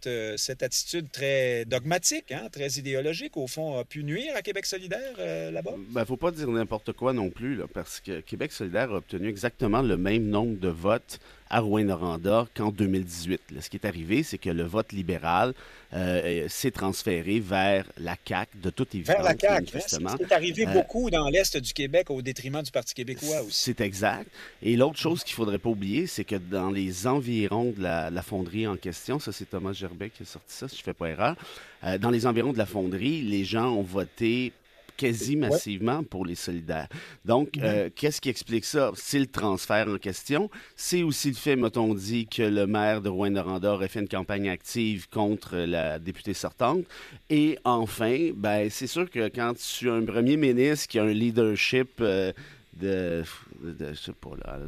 euh, attitude très dogmatique, hein, très idéologique, au fond, a pu nuire à Québec solidaire là-bas? Il ben, ne faut pas dire n'importe quoi non plus, parce que Québec solidaire a obtenu exactement le même nombre de votes à Rouen-Noranda qu'en 2018. ce qui est arrivé, c'est que le vote libéral euh, s'est transféré vers la CAQ, de toute évidence. Vers la CAQ, hein, C'est arrivé beaucoup dans l'Est du Québec au détriment du Parti québécois aussi. C'est exact. Et l'autre chose qu'il ne faudrait pas oublier, c'est que dans les environs de la, fonderie en question, ça c'est Thomas Gerbet qui a sorti ça, si je ne fais pas erreur, dans les environs de la fonderie, les gens ont voté quasi massivement pour les solidaires. Donc, euh, qu'est-ce qui explique ça? C'est le transfert en question. C'est aussi le fait, m'a-t-on dit, que le maire de Rouen-Noranda aurait fait une campagne active contre la députée sortante. Et enfin, ben, c'est sûr que quand tu as un premier ministre qui a un leadership euh, de, je sais pas, là,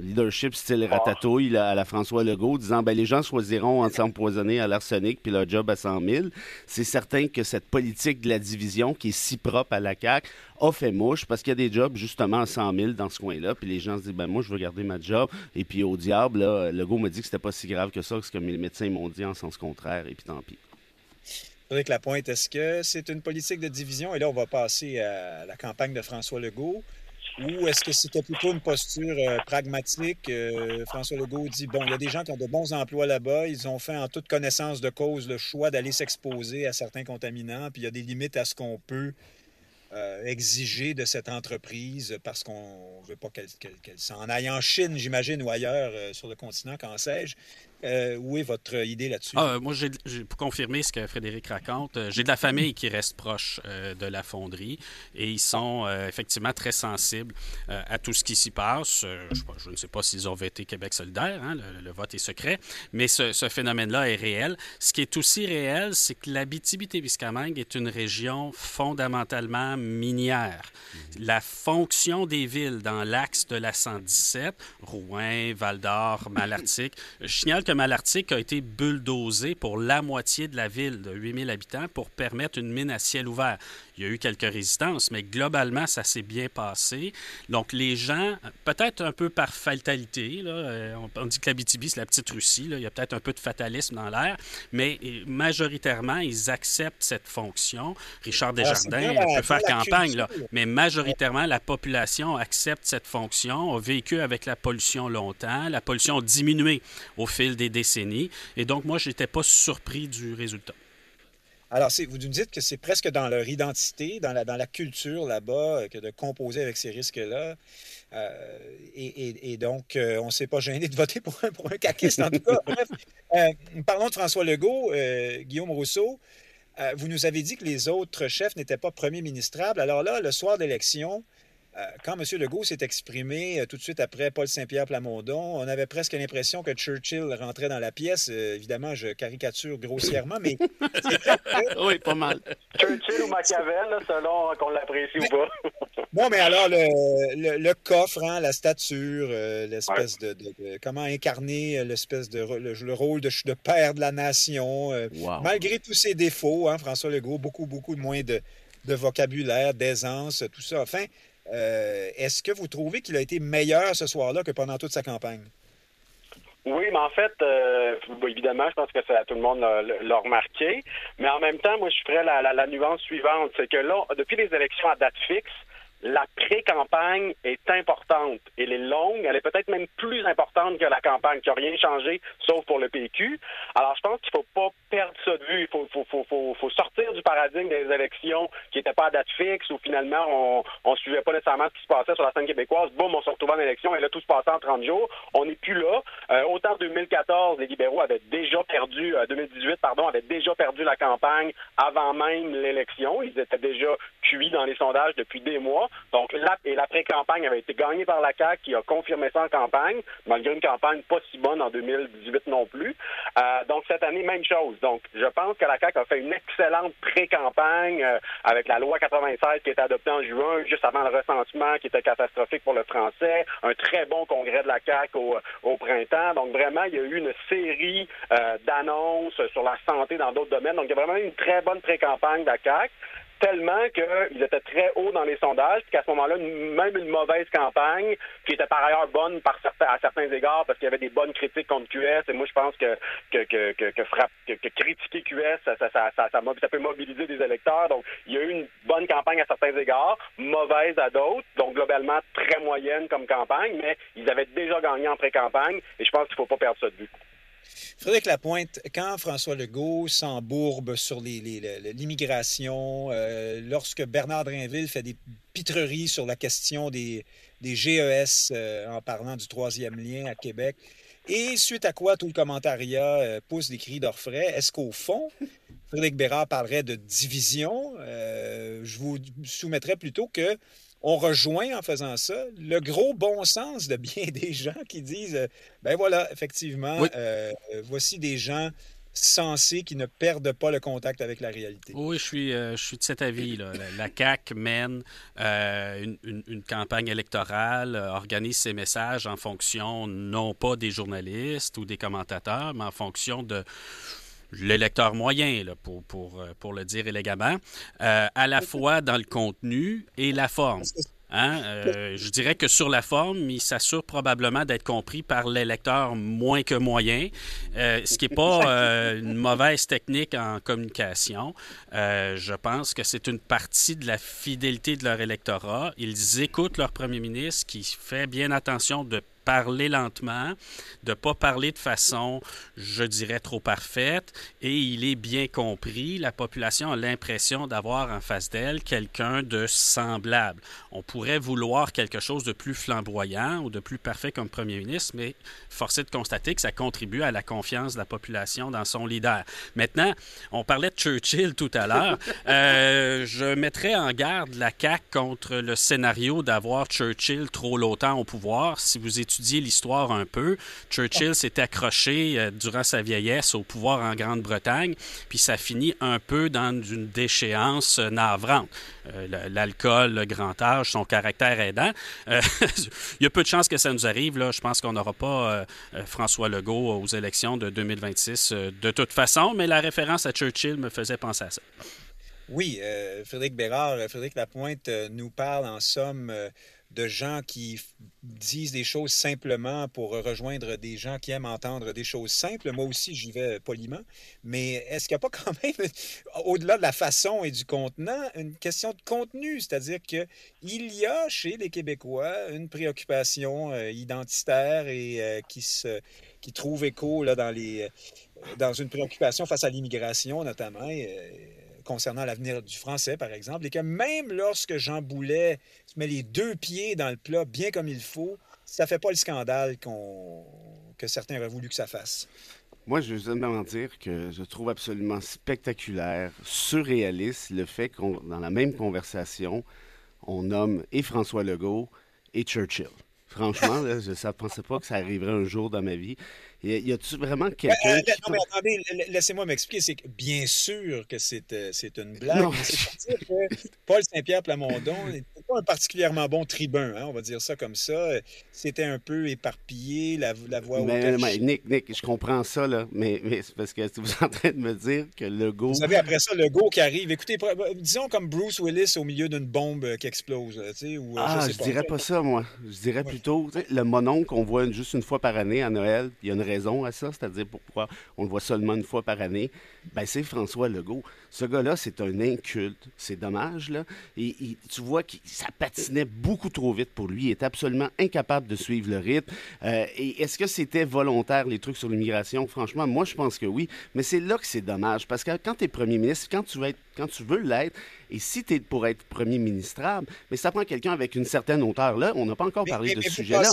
leadership style ratatouille à la François Legault, disant ben, les gens choisiront entre s'empoisonner à l'arsenic puis leur job à 100 000. C'est certain que cette politique de la division qui est si propre à la CAQ a fait mouche parce qu'il y a des jobs justement à 100 000 dans ce coin-là. Puis les gens se disent ben moi je veux garder ma job. Et puis au diable, là, Legault m'a dit que c'était pas si grave que ça, que ce que mes médecins m'ont dit en sens contraire. Et puis tant pis. Frédéric Lapointe, est-ce que c'est une politique de division? Et là, on va passer à la campagne de François Legault. Ou est-ce que c'était plutôt une posture euh, pragmatique? Euh, François Legault dit, bon, il y a des gens qui ont de bons emplois là-bas, ils ont fait en toute connaissance de cause le choix d'aller s'exposer à certains contaminants, puis il y a des limites à ce qu'on peut euh, exiger de cette entreprise parce qu'on ne veut pas qu'elle s'en aille en Chine, j'imagine, ou ailleurs sur le continent, qu'en sais-je. Euh, où est votre idée là-dessus? Ah, moi, j'ai, pour confirmer ce que Frédéric raconte, euh, j'ai de la famille qui reste proche euh, de la fonderie et ils sont effectivement très sensibles à tout ce qui s'y passe. Je, ne sais pas s'ils ont voté Québec solidaire, hein, le, vote est secret, mais ce, phénomène-là est réel. Ce qui est aussi réel, c'est que l'Abitibi-Témiscamingue est une région fondamentalement minière. Mm-hmm. La fonction des villes dans l'axe de la 117, Rouen, Val-d'Or, Malartic, je signale que Malartic a été bulldozé pour la moitié de la ville de 8000 habitants pour permettre une mine à ciel ouvert. Il y a eu quelques résistances, mais globalement, ça s'est bien passé. Donc, les gens, peut-être un peu par fatalité, là, euh, on, dit que l'Abitibi, c'est la petite Russie, là, il y a peut-être un peu de fatalisme dans l'air, mais majoritairement, ils acceptent cette fonction. Richard ah, Desjardins peut faire campagne, là, mais majoritairement, la population accepte cette fonction, a vécu avec la pollution longtemps, la pollution a diminué au fil des décennies, et donc moi, je n'étais pas surpris du résultat. Alors, vous nous dites que c'est presque dans leur identité, dans la, dans la culture là-bas, euh, que de composer avec ces risques-là. Euh, et, donc, euh, on ne s'est pas gêné de voter pour un, pour un caquiste, en tout cas. Bref, parlons de François Legault, Guillaume Rousseau. vous nous avez dit que les autres chefs n'étaient pas premiers ministrables. Alors là, le soir d'élection, quand M. Legault s'est exprimé euh, tout de suite après Paul Saint-Pierre Plamondon, on avait presque l'impression que Churchill rentrait dans la pièce. Euh, évidemment, je caricature grossièrement, mais. oui, pas mal. Churchill ou Machiavel, selon qu'on l'apprécie ou pas. bon, mais alors, le, coffre, hein, la stature, l'espèce de, Comment incarner l'espèce de. Le, rôle de, de, père de la nation. Malgré tous ses défauts, hein, François Legault, beaucoup, beaucoup moins de, de vocabulaire, d'aisance, tout ça. Enfin, euh, est-ce que vous trouvez qu'il a été meilleur ce soir-là que pendant toute sa campagne? Oui, mais en fait, euh, évidemment, je pense que ça, tout le monde l'a remarqué. Mais en même temps, moi, je ferais la, la nuance suivante. C'est que là, depuis les élections à date fixe, la pré-campagne est importante. Elle est longue, elle est peut-être même plus importante que la campagne, qui n'a rien changé, sauf pour le PQ. Alors, je pense qu'il ne faut pas perdre ça de vue. Il faut, faut, faut, faut, sortir du paradigme des élections qui n'étaient pas à date fixe, où finalement, on ne suivait pas nécessairement ce qui se passait sur la scène québécoise. Boum, on se retrouvait en élection et là, tout se passait en 30 jours. On n'est plus là. Euh, autant en 2014, les libéraux avaient déjà perdu, 2018, euh, pardon, avaient déjà perdu la campagne avant même l'élection. Ils étaient déjà cuits dans les sondages depuis des mois. Donc, la, et l'après-campagne avait été gagnée par la CAQ qui a confirmé ça en campagne, malgré une campagne pas si bonne en 2018 non plus. Euh, donc, cette année, même chose. Donc, je pense que la CAQ a fait une excellente pré-campagne euh, avec la loi 96 qui a été adoptée en juin, juste avant le recensement qui était catastrophique pour le français, un très bon congrès de la CAQ au, printemps. Donc, vraiment, il y a eu une série euh, d'annonces sur la santé dans d'autres domaines. Donc, il y a vraiment une très bonne pré-campagne de la CAQ. Tellement qu'ils étaient très hauts dans les sondages, qu'à ce moment-là, même une mauvaise campagne, qui était par ailleurs bonne par certains, à certains égards, parce qu'il y avait des bonnes critiques contre QS, et moi je pense que que, que, que, que, critiquer QS, ça, ça, ça, ça peut mobiliser des électeurs. Donc, il y a eu une bonne campagne à certains égards, mauvaise à d'autres, donc globalement très moyenne comme campagne, mais ils avaient déjà gagné en pré-campagne, et je pense qu'il ne faut pas perdre ça de vue. Frédéric Lapointe, quand François Legault s'embourbe sur l'immigration, euh, lorsque Bernard Drinville fait des pitreries sur la question des, GES euh, en parlant du troisième lien à Québec, et suite à quoi tout le commentariat euh, pousse des cris d'orfraie, est-ce qu'au fond, Frédéric Bérard parlerait de division? je vous soumettrais plutôt que on rejoint en faisant ça le gros bon sens de bien des gens qui disent euh, ben voilà, effectivement, euh, voici des gens sensés qui ne perdent pas le contact avec la réalité. Oui, je suis, euh, je suis de cet avis. Là. La, CAQ mène une, campagne électorale, organise ses messages en fonction non pas des journalistes ou des commentateurs, mais en fonction de l'électeur moyen, là, pour, pour, euh, pour, le dire élégamment, euh, à la fois dans le contenu et la forme. Hein? Euh, je dirais que sur la forme, il s'assure probablement d'être compris par l'électeur moins que moyen, ce qui n'est pas une mauvaise technique en communication. je pense que c'est une partie de la fidélité de leur électorat. Ils écoutent leur premier ministre qui fait bien attention de parler lentement, de pas parler de façon, je dirais, trop parfaite, et il est bien compris. La population a l'impression d'avoir en face d'elle quelqu'un de semblable. On pourrait vouloir quelque chose de plus flamboyant ou de plus parfait comme premier ministre, mais force est de constater que ça contribue à la confiance de la population dans son leader. Maintenant, on parlait de Churchill tout à l'heure. Euh, je mettrais en garde la CAQ contre le scénario d'avoir Churchill trop longtemps au pouvoir. Si vous étudier l'histoire un peu, Churchill s'est accroché euh, durant sa vieillesse au pouvoir en Grande-Bretagne, puis ça finit un peu dans une déchéance euh, navrante. Euh, l'alcool, le grand âge, son caractère aidant. il y a peu de chances que ça nous arrive. Là. Je pense qu'on n'aura pas François Legault aux élections de 2026 de toute façon, mais la référence à Churchill me faisait penser à ça. Oui, Frédéric Bérard, Frédéric Lapointe nous parle en somme de gens qui disent des choses simplement pour rejoindre des gens qui aiment entendre des choses simples. Moi aussi, j'y vais poliment. Mais est-ce qu'il n'y a pas quand même, au-delà de la façon et du contenant, une question de contenu? C'est-à-dire qu'il y a chez les Québécois une préoccupation euh, identitaire et euh, qui, se, qui trouve écho là, dans, les, dans une préoccupation face à l'immigration, notamment concernant l'avenir du français, par exemple, et que même lorsque Jean Boulet met les deux pieds dans le plat bien comme il faut, ça fait pas le scandale que certains auraient voulu que ça fasse. Moi, je veux simplement dire que je trouve absolument spectaculaire, surréaliste, le fait qu'on, dans la même conversation, on nomme et François Legault et Churchill. Franchement, je ne pensais pas que ça arriverait un jour dans ma vie. Y a-tu vraiment quelqu'un euh, qui... Non, mais attendez, laissez-moi m'expliquer. C'est que bien sûr que c'est euh, une blague. C'est que Paul Saint-Pierre Plamondon n'était pas un particulièrement bon tribun, hein, on va dire ça comme ça. C'était un peu éparpillé, la, la voix mais, mais, Nick, Nick, je comprends ça, là, mais, mais c'est parce que vous êtes en train de me dire que le go... Vous savez, après ça, le go qui arrive, écoutez, disons comme Bruce Willis au milieu d'une bombe euh, qui explose. Sais, ou, ah, je, dirais pas ça, moi. Je dirais plutôt, le monon qu'on voit juste une fois par année à Noël, il y a une à ça, c'est-à-dire pourquoi on le voit seulement une fois par année, ben c'est François Legault. Ce gars-là, c'est un inculte. C'est dommage, là. Et, tu vois que ça patinait beaucoup trop vite pour lui. Il est absolument incapable de suivre le rythme. Euh, et est-ce que c'était volontaire, les trucs sur l'immigration? Franchement, moi, je pense que oui. Mais c'est là que c'est dommage. Parce que quand tu es premier ministre, quand tu veux l'être, et si tu es pour être premier ministrable, mais ça prend quelqu'un avec une certaine hauteur. Là, on n'a pas encore parlé de ce sujet-là.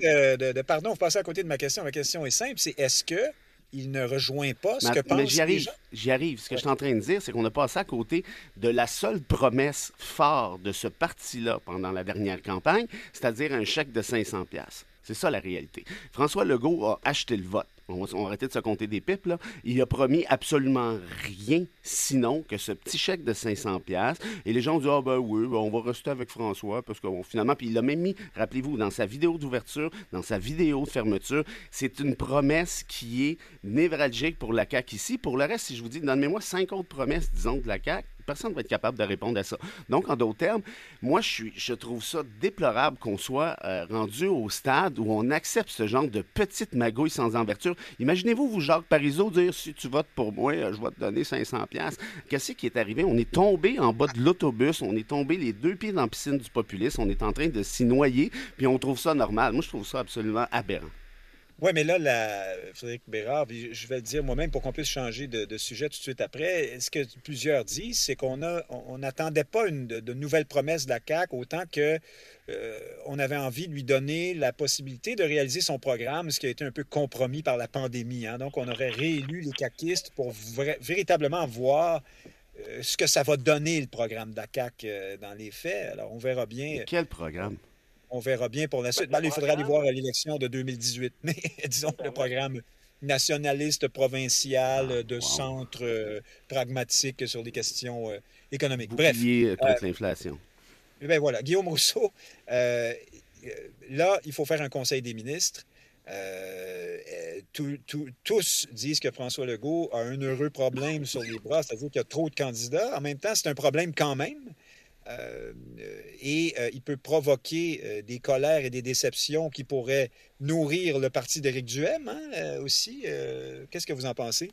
De, pardon, vous passez à côté de ma question. Ma question est simple, c'est est-ce que il ne rejoint pas ce que pensent j'y arrive, J'y arrive. Ce que je suis en train de dire, c'est qu'on a passé à côté de la seule promesse forte de ce parti-là pendant la dernière campagne, c'est-à-dire un chèque de 500 C'est ça la réalité. François Legault a acheté le vote on va, arrêter de se compter des pipes. Il a promis absolument rien, sinon que ce petit chèque de 500 pièces. Et les gens ont dit, ah ben oui, ben, on va rester avec François, parce que finalement, puis il l'a même mis, rappelez-vous, dans sa vidéo d'ouverture, dans sa vidéo de fermeture, c'est une promesse qui est névralgique pour la CAQ ici. Pour le reste, si je vous dis, donnez-moi cinq autres promesses, disons, de la CAQ, Personne ne va être capable de répondre à ça. Donc, en d'autres termes, moi, je, trouve ça déplorable qu'on soit euh, rendu au stade où on accepte ce genre de petites magouilles sans enverture. Imaginez-vous, vous, Jacques Parizeau, dire si tu votes pour moi, je vais te donner 500 pièces. Qu'est-ce qui est arrivé? On est tombé en bas de l'autobus, on est tombé les deux pieds dans la piscine du populisme, on est en train de s'y noyer, puis on trouve ça normal. Moi, je trouve ça absolument aberrant. Oui, mais là, la, Frédéric Bérard, je vais le dire moi-même pour qu'on puisse changer de, sujet tout de suite après. Ce que plusieurs disent, c'est qu'on n'attendait pas une, de, nouvelles promesses de la autant que euh, on avait envie de lui donner la possibilité de réaliser son programme, ce qui a été un peu compromis par la pandémie. Hein. Donc, on aurait réélu les caquistes pour véritablement voir euh, ce que ça va donner le programme de la euh, dans les faits. Alors, on verra bien. quel programme? On verra bien pour la suite. Ben, il faudra aller voir l'élection de 2018, mais disons le programme nationaliste provincial ah, de centre euh, pragmatique sur les questions euh, économiques. Bref. Euh, contre l'inflation. Ben voilà, Guillaume Rousseau, là, il faut faire un conseil des ministres. tous disent que François Legault a un heureux problème sur les bras, c'est-à-dire qu'il y a trop de candidats. En même temps, c'est un problème quand même. Euh, et euh, il peut provoquer euh, des colères et des déceptions qui pourraient nourrir le parti d'Éric Duhem hein, aussi. Qu'est-ce que vous en pensez?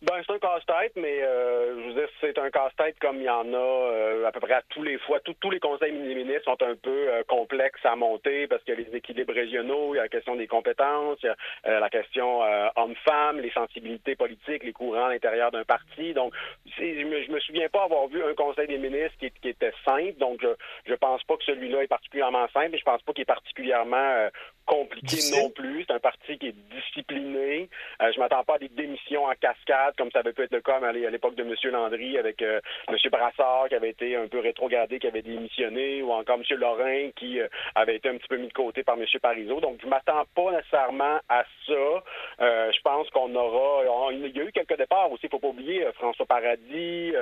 Ben, c'est un casse-tête, mais euh, je veux dire, c'est un casse-tête comme il y en a euh, à peu près à tous les fois. tous les conseils ministres sont un peu euh, complexes à monter parce qu'il y a les équilibres régionaux, il y a la question des compétences, il y a la question homme-femme, les sensibilités politiques, les courants à l'intérieur d'un parti. Donc, je me, je me souviens pas avoir vu un conseil des ministres qui, qui était simple. Donc, je, je pense pas que celui-là est particulièrement simple et je pense pas qu'il est particulièrement compliqué non plus. C'est un parti qui est discipliné. Euh, je m'attends pas à des démissions en cascade, comme ça avait pu être le cas à l'époque de M. Landry avec euh, M. Brassard, qui avait été un peu rétrogradé, qui avait démissionné, ou encore M. Lorrain, qui euh, avait été un petit peu mis de côté par M. Parizeau. Donc, je m'attends pas nécessairement à ça. Euh, je pense qu'on aura... il y a eu quelques départs aussi, il faut pas oublier, François Paradis,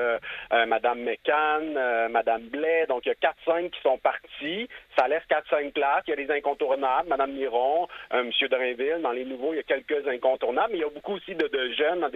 Mme McCann, Mme Blais. Donc, il y a 4-5 qui sont partis. Ça laisse 4-5 places. Il y a des incontournables. Mme Miron, euh, M. Drainville. Dans les nouveaux, il y a quelques incontournables, mais il y a beaucoup aussi de, jeunes,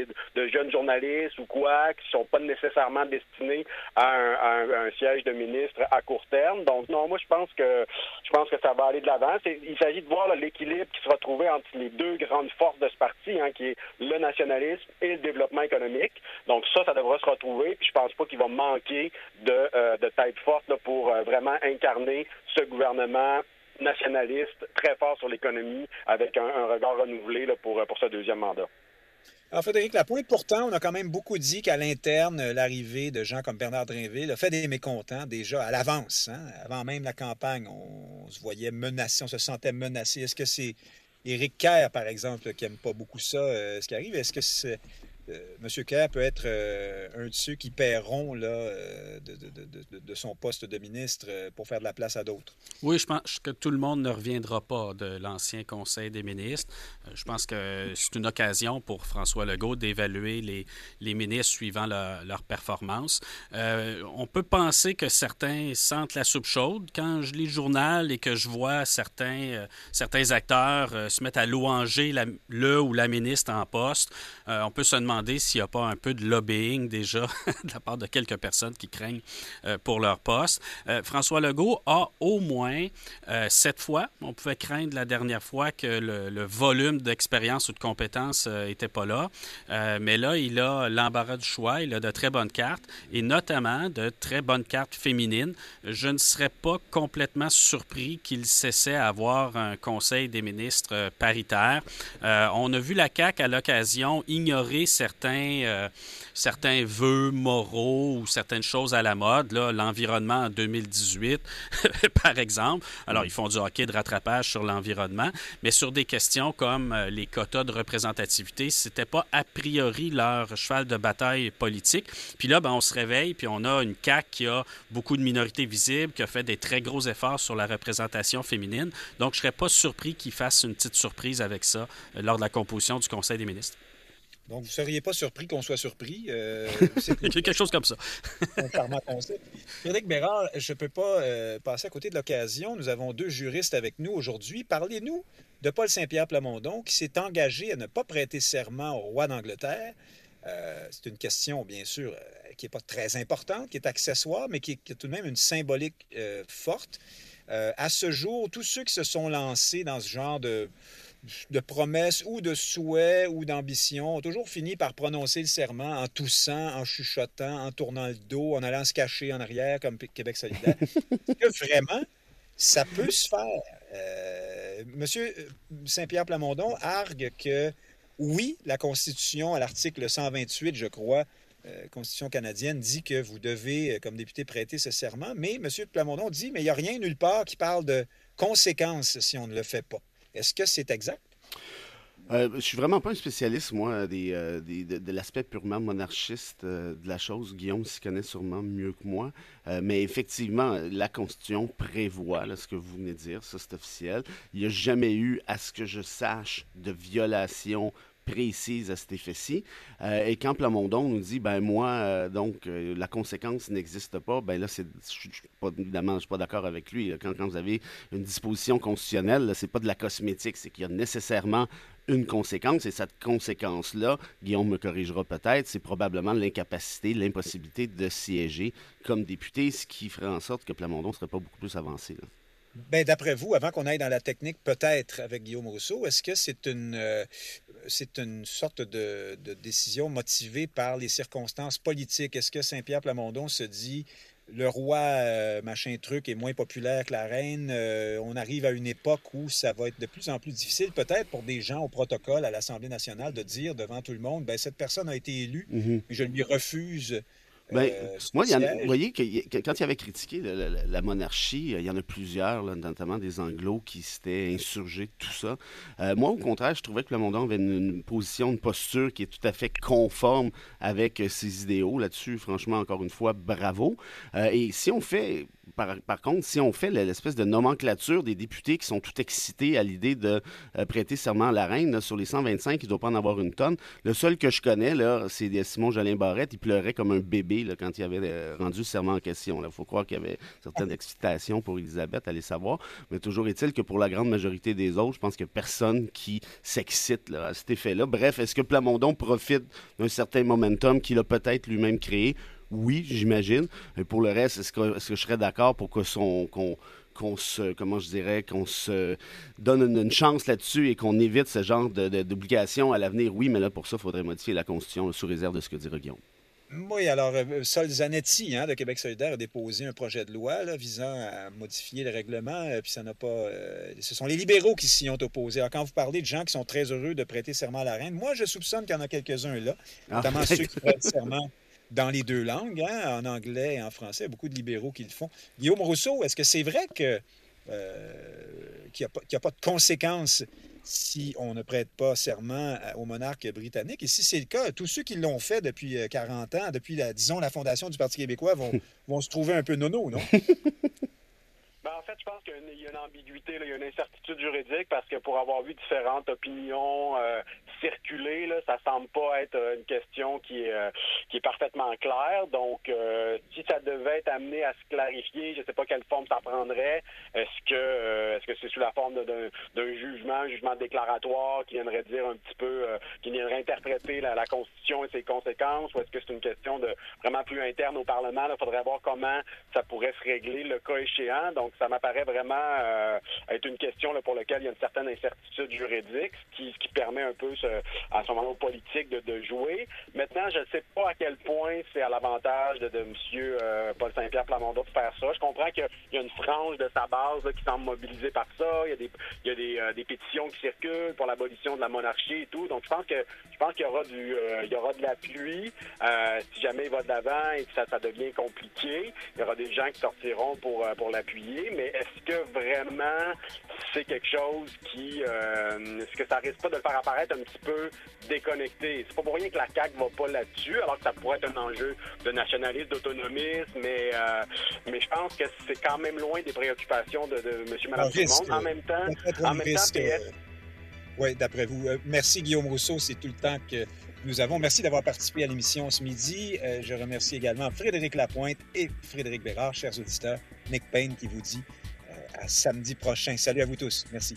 jeunes journalistes ou quoi, qui sont pas nécessairement destinés à un, siège de ministre à court terme. Donc, non, moi, je pense que je pense que ça va aller de l'avant. Il s'agit de voir l'équilibre qui sera trouvé entre les deux grandes forces de ce parti, hein, qui est le nationalisme et le développement économique. Donc, ça, ça devra se retrouver. Puis, je pense pas qu'il va manquer de, euh, de tête forte pour euh, vraiment incarner ce gouvernement nationaliste très fort sur l'économie avec un, regard renouvelé pour, pour ce deuxième mandat. Alors, Frédéric Lapointe, pourtant, on a quand même beaucoup dit qu'à l'interne, l'arrivée de gens comme Bernard Drinville a fait des mécontents déjà à l'avance. Hein. Avant même la campagne, on se voyait menacé, on se sentait menacé. Est-ce que c'est Éric Kerr, par exemple, qui n'aime pas beaucoup ça, euh, ce qui arrive? Est-ce que c'est euh, M. Kerr peut être euh, un de ceux qui paieront euh, de, son poste de ministre pour faire de la place à d'autres. Oui, je pense que tout le monde ne reviendra pas de l'ancien Conseil des ministres. je pense que c'est une occasion pour François Legault d'évaluer les, ministres suivant leur performance. on peut penser que certains sentent la soupe chaude. Quand je lis le journal et que je vois certains, certains acteurs se mettre à louanger le ou la ministre en poste, on peut se demander s'il n'y a pas un peu de lobbying déjà de la part de quelques personnes qui craignent euh, pour leur poste. Euh, François Legault a au moins euh, sept fois, on pouvait craindre la dernière fois que le, volume d'expérience ou de compétences n'était pas là, mais là, il a l'embarras du choix, il a de très bonnes cartes et notamment de très bonnes cartes féminines. Je ne serais pas complètement surpris qu'il cessait à avoir un conseil des ministres paritaire. on a vu la CAQ à l'occasion ignorer certains, euh, vœux moraux ou certaines choses à la mode, l'environnement en 2018, par exemple. Alors, ils font du hockey de rattrapage sur l'environnement, mais sur des questions comme euh, les quotas de représentativité, c'était pas a priori leur cheval de bataille politique. Puis là, ben, on se réveille, puis on a une CAQ qui a beaucoup de minorités visibles, qui a fait des très gros efforts sur la représentation féminine. Donc, je serais pas surpris qu'ils fassent une petite surprise avec ça euh, lors de la composition du Conseil des ministres. Donc, vous ne seriez pas surpris qu'on soit surpris. Euh, c'est quelque chose comme ça. Frédéric Bérard, je ne peux pas euh, passer à côté de l'occasion. Nous avons deux juristes avec nous aujourd'hui. Parlez-nous de Paul Saint-Pierre Plamondon qui s'est engagé à ne pas prêter serment au roi d'Angleterre. c'est une question, bien sûr, qui n'est pas très importante, qui est accessoire, mais qui, qui a tout de même une symbolique forte. à ce jour, tous ceux qui se sont lancés dans ce genre de, de promesses ou de souhaits ou d'ambitions ont toujours fini par prononcer le serment en toussant, en chuchotant, en tournant le dos, en allant se cacher en arrière comme Québec solidaire. que vraiment, ça peut se faire? Euh, Monsieur euh, Saint-Pierre Plamondon argue que oui, la Constitution, à l'article 128, je crois, euh, Constitution canadienne, dit que vous devez, comme député, prêter ce serment, mais M. Plamondon dit, mais il n'y a rien nulle part qui parle de conséquences si on ne le fait pas. Est-ce que c'est exact? Euh, je suis vraiment pas un spécialiste, moi, des, euh, de, l'aspect purement monarchiste euh, de la chose. Guillaume s'y connaît sûrement mieux que moi. Euh, mais effectivement, la Constitution prévoit là, ce que vous venez de dire, ça c'est officiel. Il n'y a jamais eu, à ce que je sache, de violation précise à cet effet-ci. Euh, et quand Plamondon nous dit, ben moi, euh, donc, euh, la conséquence n'existe pas, ben là, c'est, je, pas, évidemment, je suis pas d'accord avec lui. Quand, quand vous avez une disposition constitutionnelle, c'est pas de la cosmétique, c'est qu'il y a nécessairement une conséquence, et cette conséquence-là, Guillaume me corrigera peut-être, c'est probablement l'incapacité, l'impossibilité de siéger comme député, ce qui ferait en sorte que Plamondon ne serait pas beaucoup plus avancé. Là. Ben, d'après vous, avant qu'on aille dans la technique, peut-être avec Guillaume Rousseau, est-ce que c'est une, c'est une sorte de, décision motivée par les circonstances politiques? Est-ce que Saint-Pierre Plamondon se dit le roi euh, machin truc est moins populaire que la reine. Euh, on arrive à une époque où ça va être de plus en plus difficile, peut-être pour des gens au protocole à l'Assemblée nationale, de dire devant tout le monde, ben, cette personne a été élue, mm-hmm. je lui refuse ben, euh, moi, vous voyez, que, quand il avait critiqué la, monarchie, il y en a plusieurs, notamment des Anglos, qui s'étaient insurgés de tout ça. Euh, moi, au contraire, je trouvais que Plamondon avait une, position, une posture qui est tout à fait conforme avec ses idéaux. Là-dessus, franchement, encore une fois, bravo. Euh, et si on fait par, contre, si on fait l'espèce de nomenclature des députés qui sont tout excités à l'idée de euh, prêter serment à la reine, sur les 125, il ne doit pas en avoir une tonne. Le seul que je connais, c'est Simon Jolin Barrette. Il pleurait comme un bébé quand il avait euh, rendu serment en question. Il faut croire qu'il y avait certaines excitations pour Elisabeth, allez savoir. Mais toujours est-il que pour la grande majorité des autres, je pense a personne qui s'excite à cet effet-là. Bref, est-ce que Plamondon profite d'un certain momentum qu'il a peut-être lui-même créé? Oui, j'imagine. Pour le reste, est-ce que, je serais d'accord pour que son qu'on se, comment je dirais, qu'on se donne une, chance là-dessus et qu'on évite ce genre d'obligation à l'avenir? Oui, mais là, pour ça, il faudrait modifier la Constitution sous réserve de ce que dit Guillaume. Oui, alors euh, Sol Zanetti hein, de Québec solidaire a déposé un projet de loi visant à modifier le règlement, euh, puis ça n'a pas. Euh, ce sont les libéraux qui s'y ont opposés. Alors, quand vous parlez de gens qui sont très heureux de prêter serment à la reine, moi, je soupçonne qu'il y en a quelques-uns là, ah. notamment ceux qui prêtent serment dans les deux langues, hein, en anglais et en français. Il y a beaucoup de libéraux qui le font. Guillaume Rousseau, est-ce que c'est vrai que, euh, qu'il n'y a, pas de conséquences si on ne prête pas serment au monarque britannique? Et si c'est le cas, tous ceux qui l'ont fait depuis 40 euh, ans, depuis, la, disons, la fondation du Parti québécois, vont, vont se trouver un peu nono, non? En fait, je pense qu'il y a une ambiguïté, il y a une incertitude juridique parce que pour avoir vu différentes opinions euh, circuler, là, ça semble pas être euh, une question qui est, euh, qui est parfaitement claire. Donc, si ça devait être amené à se clarifier, je ne sais pas quelle forme ça prendrait. Est-ce que est-ce que c'est sous la forme d'un jugement, un jugement déclaratoire qui viendrait dire un petit peu, qui viendrait interpréter la, Constitution et ses conséquences, ou est-ce que c'est une question de vraiment plus interne au Parlement? Il faudrait voir comment ça pourrait se régler le cas échéant. Donc, ça m'apparaît vraiment euh, être une question pour laquelle il y a une certaine incertitude juridique, ce qui, permet un peu à ce moment politique de, jouer. Maintenant, je ne sais pas à quel point c'est à l'avantage de, M. Euh, Paul Saint-Pierre Plamondon de faire ça. Je comprends qu'il y a une frange de sa base qui semble mobilisée par ça. Il y a a des, euh, pétitions qui circulent pour l'abolition de la monarchie et tout. Donc, je pense que je pense qu'il y aura du il y de l'appui si jamais il va de l'avant et que ça, devient compliqué. Il y aura des gens qui sortiront pour l'appuyer mais est-ce que vraiment c'est quelque chose qui, euh, est-ce que ça risque pas de le faire apparaître un petit peu déconnecté? C'est pas pour rien que la CAQ va pas là-dessus, alors que ça pourrait être un enjeu de nationalisme, d'autonomisme, mais, euh, mais je pense que c'est quand même loin des préoccupations de, de monsieur, madame, tout le monde. En même temps, en même temps, euh, Oui, d'après vous. merci Guillaume Rousseau, c'est tout le temps que nous avons. Merci d'avoir participé à l'émission ce midi. je remercie également Frédéric Lapointe et Frédéric Bérard, chers auditeurs. Nick Payne qui vous dit euh, à samedi prochain. Salut à vous tous. Merci.